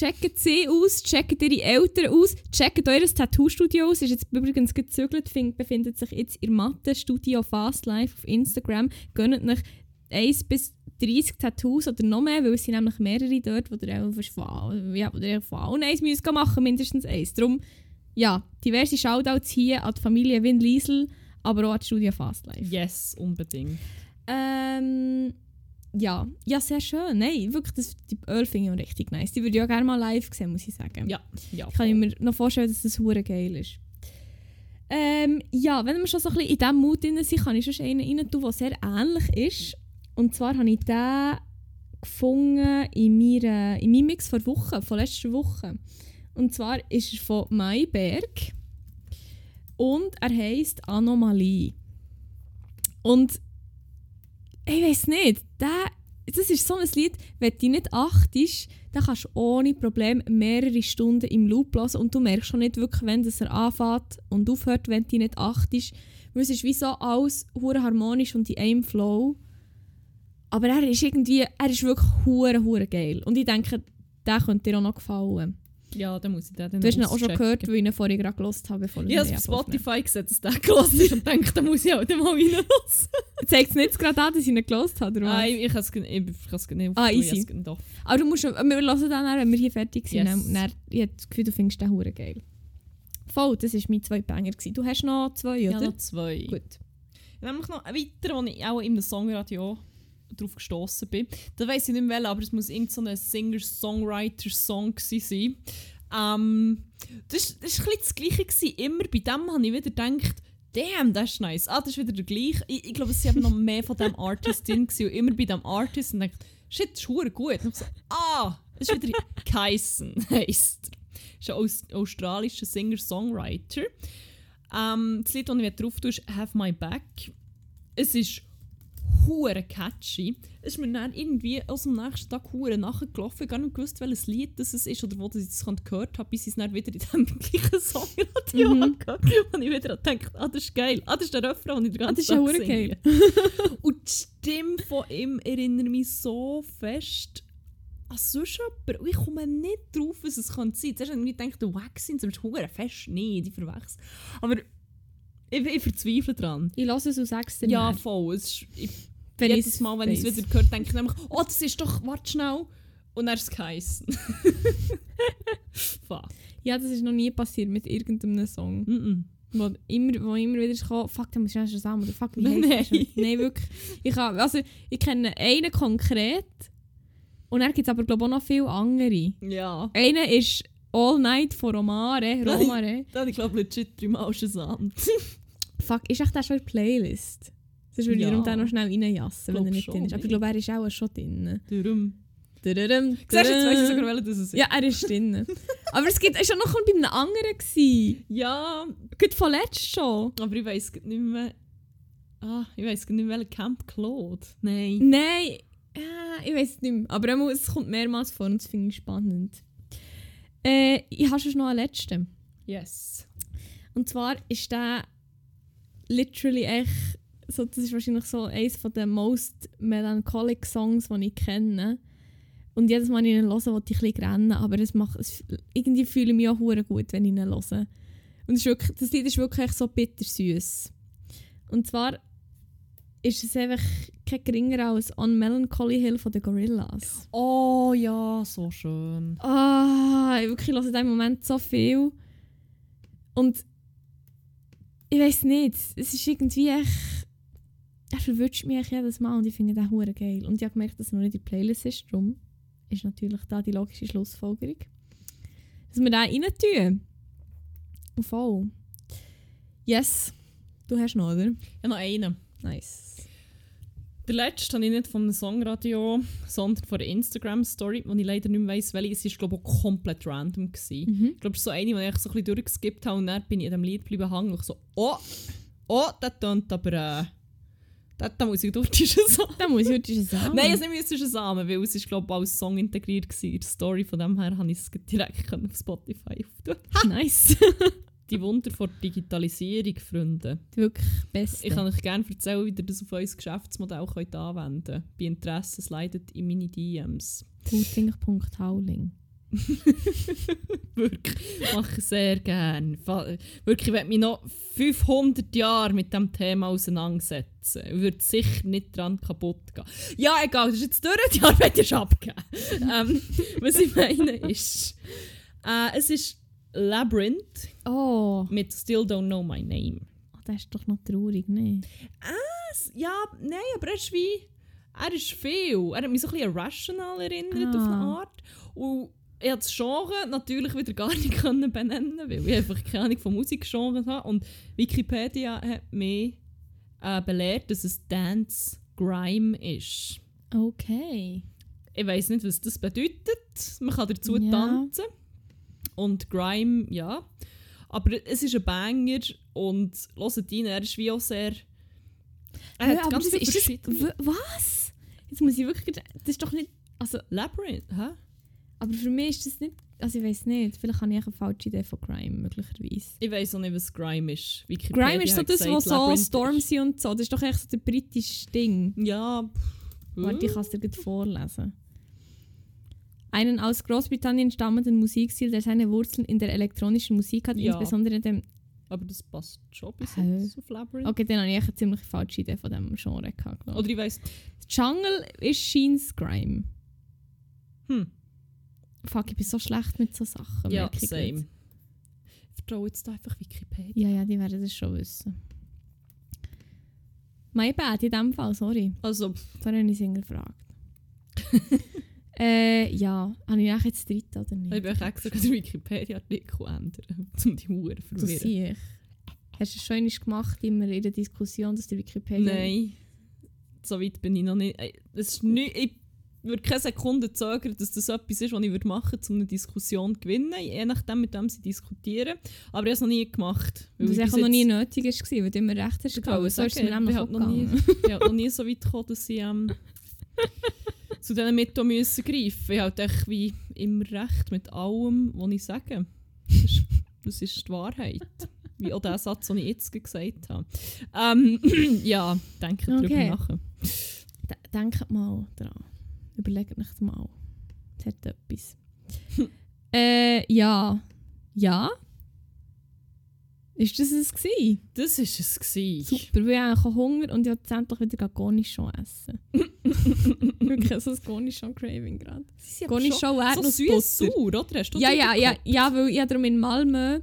checkt sie aus, checkt ihre Eltern aus, checkt eures Tattoo-Studio aus. Ist jetzt übrigens gezügelt, find- befindet sich jetzt in Mathe Studio Fast Life auf Instagram. Gönnt euch 1 bis 30 Tattoos oder noch mehr, weil es sind nämlich mehrere dort, wo ihr auch von, ja, wo ihr von allen eins müsst machen mindestens eins. Darum, ja, diverse Shoutouts hier an die Familie Win Liesel, aber auch an die Studio Fast Life. Yes, unbedingt. Ähm, ja, ja, sehr schön. Nein, wirklich, das, die Öl finde ich auch richtig nice. Die würde ich auch gerne mal live sehen, muss ich sagen. Ja, ja. Ich kann mir noch vorstellen, dass das hure geil ist. Ähm, ja, wenn wir schon so ein bisschen in diesem Mut drin sind, kann ich schon einen rein tun, der sehr ähnlich ist. Und zwar habe ich den gefunden in, meiner, in meinem Mix vor Wochen, von letzter Woche. Und zwar ist er von Mayberg und er heisst Anomalie. Und ich weiß nicht, der, das ist so ein Lied, wenn du nicht achtest, dann kannst du ohne Problem mehrere Stunden im Loop hören und du merkst schon nicht wirklich, wenn das er anfängt und aufhört, wenn du nicht achtest. Weil es ist wie so alles hure harmonisch und in einem Flow. Aber er ist irgendwie, er ist wirklich hure hure geil. Und ich denke, der könnte dir auch noch gefallen. Ja, dann muss ich den dann Du hast ihn auch schon gehört, weil ich ihn vorhin gerade gelost habe, bevor Ich habe wir auf. Spotify gesehen, dass der gelassen ist und denke, da muss ich auch mal rein. Zeigt es nicht gerade an, dass ich ihn gelost habe, oder? Ah, ich, ich kann es nicht Ah, easy. Aber du musst, wir hören dann, wenn wir hier fertig sind. Yes. Dann, ich habe das Gefühl, du findest den hure geil. Voll, das war mein zwei Banger. Gewesen. Du hast noch zwei, Ja, oder? noch zwei. Gut. Ich habe noch einen weiteren, den ich auch im Songradio drauf gestoßen bin. Da weiß ich nicht mehr, aber es muss irgendein so Singer-Songwriter-Song sein. Ähm, das, das war ein bisschen das Gleiche. Gewesen. Immer bei dem habe ich wieder gedacht, damn, das ist nice. Ah, das ist wieder der gleiche. Ich, ich glaube, es waren noch mehr von diesem Artist drin. Gewesen. Und immer bei diesem Artist und dachte, shit, das ist gut. Und ich so, ah, es ist wieder Kyson, heisst ist ein Aus australischer Singer-Songwriter. Ähm, das Lied, das ich drauf tue, ist «Have My Back». Es ist hure catchy. Es ist mir dann irgendwie aus dem nächsten Tag hure nachgelaufen. Gar nicht gewusst, welches Lied das ist oder wo ich es gehört habe, bis ich es dann wieder in dem gleichen Songradio mhm. hatte. Und ich wieder gedacht, ah, das ist geil. Ah, das ist der Refrain, den ich den ganzen Tag Das ist ja geil. Und die Stimme von ihm erinnert mich so fest an sonst jemanden. Und ich komme nicht drauf, was es kann sein. Zuerst habe ich gedacht, der Wax sind, aber hure fest. Nein, die verwechseln. Aber ich, ich verzweifle daran. Ich lasse es und sage es dir Ja, voll. Es ist, ich, wenn jedes Mal, wenn ich es wieder höre, denke ich nämlich, oh, das ist doch, warte schnell. Und dann ist es geheißen. Fuck. Ja, das ist noch nie passiert mit irgendeinem Song. Mm -mm. Wo immer, wo immer wieder ist gekommen, fuck, da muss ich zusammen. Oder fuck, wie heißt Nein. Nein, wirklich. Ich, hab, also, ich kenne einen konkret. Und dann gibt es aber, glaube ich, auch noch viele andere. Ja. Einer ist All Night von Romare. Romare. da habe ich, glaube legit dreimal zusammen. fuck, ist echt das schon in der Playlist? Sonst würde ja. ich den noch schnell reinjassen, wenn er nicht drin ist. Aber ich glaube, er ist auch schon drin. Darum. Darum. Siehst du, jetzt weißt du sogar, welcher das ist. Ja, er ist drin. Aber es gibt, ist auch noch bei einem anderen. Gewesen. Ja. Gut von letzt schon. Aber ich weiß nicht mehr... Ah, ich weiß nicht mehr, Camp Claude. Nein. Nein. Ja, ich weiß es nicht mehr. Aber es kommt mehrmals vor und das finde ich spannend. Äh, ich habe schon noch einen letzten. Yes. Und zwar ist der literally echt so, das ist wahrscheinlich so eines der most melancholic Songs, die ich kenne. Und jedes Mal, wenn ich ihn höre, will ich ein bisschen rennen, aber es macht, es, irgendwie fühle ich mich auch gut, wenn ich ihn höre. Und es wirklich, das Lied ist wirklich so bittersüß. Und zwar ist es einfach kein geringer als On Melancholy Hill von den Gorillas. Oh ja, so schön. Ah, ich wirklich höre in diesem Moment so viel. Und ich weiß nicht, es ist irgendwie echt er verwünscht mich jedes Mal und ich finde den hure geil. Und ich habe gemerkt, dass er noch nicht in der Playlist ist. Darum ist natürlich da die logische Schlussfolgerung. Dass wir den rein tun. Voll. Yes. Du hast noch, oder? Ja, noch einen. Nice. Der letzte habe ich nicht vom Songradio, sondern von der Instagram-Story, wo ich leider nicht mehr weiss, welche. Es war, glaube ich, komplett random. Mhm. Ich glaube, es ist so eine, die ich so ein bisschen durchgeskippt habe und dann bin ich in dem Lied geblieben hängen und so, oh, oh, das tönt aber... Äh, da, da muss ich diesen Samen. Da muss ich diesen Samen. Nein, es ist nicht diesen Samen, weil es ist, glaube ich, als Song integriert war in der Story. Von dem her habe ich es direkt auf Spotify auftun. nice. Die Wunder vor Digitalisierung, Freunde. Wirklich best. Ich kann euch gerne erzählen, wie ihr das auf euer Geschäftsmodell könnt anwenden könnt. Bei Interesse slidet in meine DMs. Puting.hauling. Wirklich, mache ich sehr gerne. Wirklich, ich werde mich noch 500 Jahre mit dem Thema auseinandersetzen. Ich würde sicher nicht dran kaputt gehen. Ja, egal, das ist jetzt durch, die Arbeit ist abgegeben. ähm, was ich meine ist, äh, es ist Labyrinth oh. mit Still Don't Know My Name. Oh, das ist doch noch traurig, ne? Ah, ja, nein, aber er ist wie... Er ist viel. Er hat mich so ein bisschen Rational erinnert ah. auf eine Art. Und ich das Genre natürlich wieder gar nicht können benennen, weil ich einfach keine Ahnung von Musikgenres habe. Und Wikipedia hat mich äh, belehrt, dass es Dance Grime ist. Okay. Ich weiß nicht, was das bedeutet. Man kann dazu ja. tanzen. Und Grime, ja. Aber es ist ein Banger und hört ihn, er ist wie auch sehr... Er ja, hat ganz viele verschiedene... Was? Jetzt muss ich wirklich... Das ist doch nicht... Also, Labyrinth, hä? Aber für mich ist das nicht. Also ich weiß nicht, vielleicht habe ich eine falsche Idee von Grime, möglicherweise. Ich weiß auch nicht, was Grime ist. Wikipedia Grime ist so das, was so Stormzy und so. Das ist doch echt so der britische Ding. Ja. Warte, ich kann es dir gut vorlesen. Einen aus Großbritannien stammenden Musikstil, der seine Wurzeln in der elektronischen Musik hat, ja. insbesondere dem. Aber das passt schon bis jetzt auf Labyrinth. Okay, dann habe ich eine ziemlich falsche Idee von diesem Genre gehabt. Oder ich weiß. Jungle ist Sheens Grime. Hm. Fuck, ich bin so schlecht mit so Sachen. Ja, same. Ich vertraue jetzt einfach Wikipedia. Ja, ja, die werden das schon wissen. My bad in dem Fall, sorry. Also, Da habe ich es gefragt. äh, ja, habe ich jetzt dritt oder nicht? ich bin auch extra den Wikipedia-Artikel ändern, um die Uhr zu verwirren. siehst. Hast du es schon gemacht, immer in der Diskussion, dass der Wikipedia... Nein, so weit bin ich noch nicht. Ey, Es ist nicht ich würde keine Sekunde zögern, dass das etwas ist, was ich würde machen würde, um eine Diskussion zu gewinnen, je nachdem, mit wem sie diskutieren. Aber ich habe es noch nie gemacht. Weil ich es noch nie nötig war, weil du immer recht hast. Wollte So ist es mir ich nämlich halt noch nie, ich halt noch nie so weit gekommen, dass ich ähm, zu diesen Mitteln müssen greifen Ich habe echt wie immer recht mit allem, was ich sage. Das ist, das ist die Wahrheit. Wie auch der Satz, den ich jetzt gesagt habe. Ähm, ja, denke Okay. darüber nach. D- Denkt mal dran. Überlegt euch mal. Es hat etwas. äh, ja. Ja? Ist das es gewesen? Das war es. Gewesen. Super, weil ich habe Hunger und ich jetzt endlich wieder Cornichon essen. Wirklich so ein Cornichon-Craving gerade. Cornichon schon so süß sauer, oder? Hast du Ja, ja, ja, ja, weil ich darum in Malmö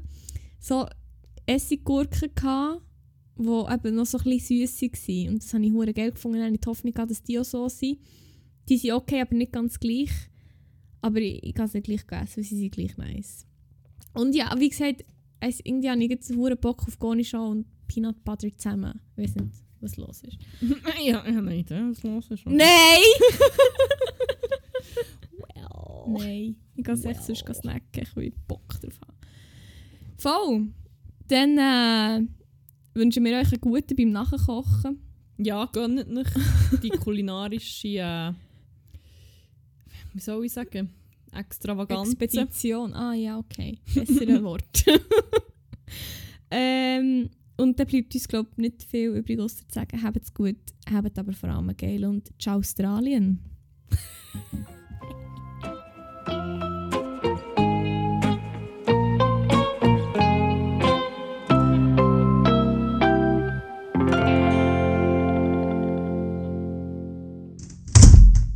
so Essiggurken hatte, die eben noch so ein bisschen süß waren. Und das habe ich hure geil gefunden. Dann ich die Hoffnung, gehabt, dass die auch so sind. Die sind okay, aber nicht ganz gleich. Aber ich, ich kann sie gleich essen, weil sie sind gleich nice. Und ja, wie gesagt, es, irgendwie habe ich jetzt hure Bock auf Cornichon und Peanut Butter zusammen. Ich weiß nicht, was los ist. ja, ich habe eine Idee, was los ist. Nein! Well. Nein, ich gehe Well. echt sonst snacken, ich will Bock drauf haben. Voll! Dann äh, wünschen wir euch einen guten beim Nachkochen. Ja, gönnt nicht die kulinarische, äh, wie soll ich sagen, extravaganze. Expedition. Ah ja, okay. Bessere Wort. ähm, und dann bleibt uns, glaube ich, nicht viel übrig, außer zu sagen, habt es gut, habt aber vor allem geil und ciao Australien.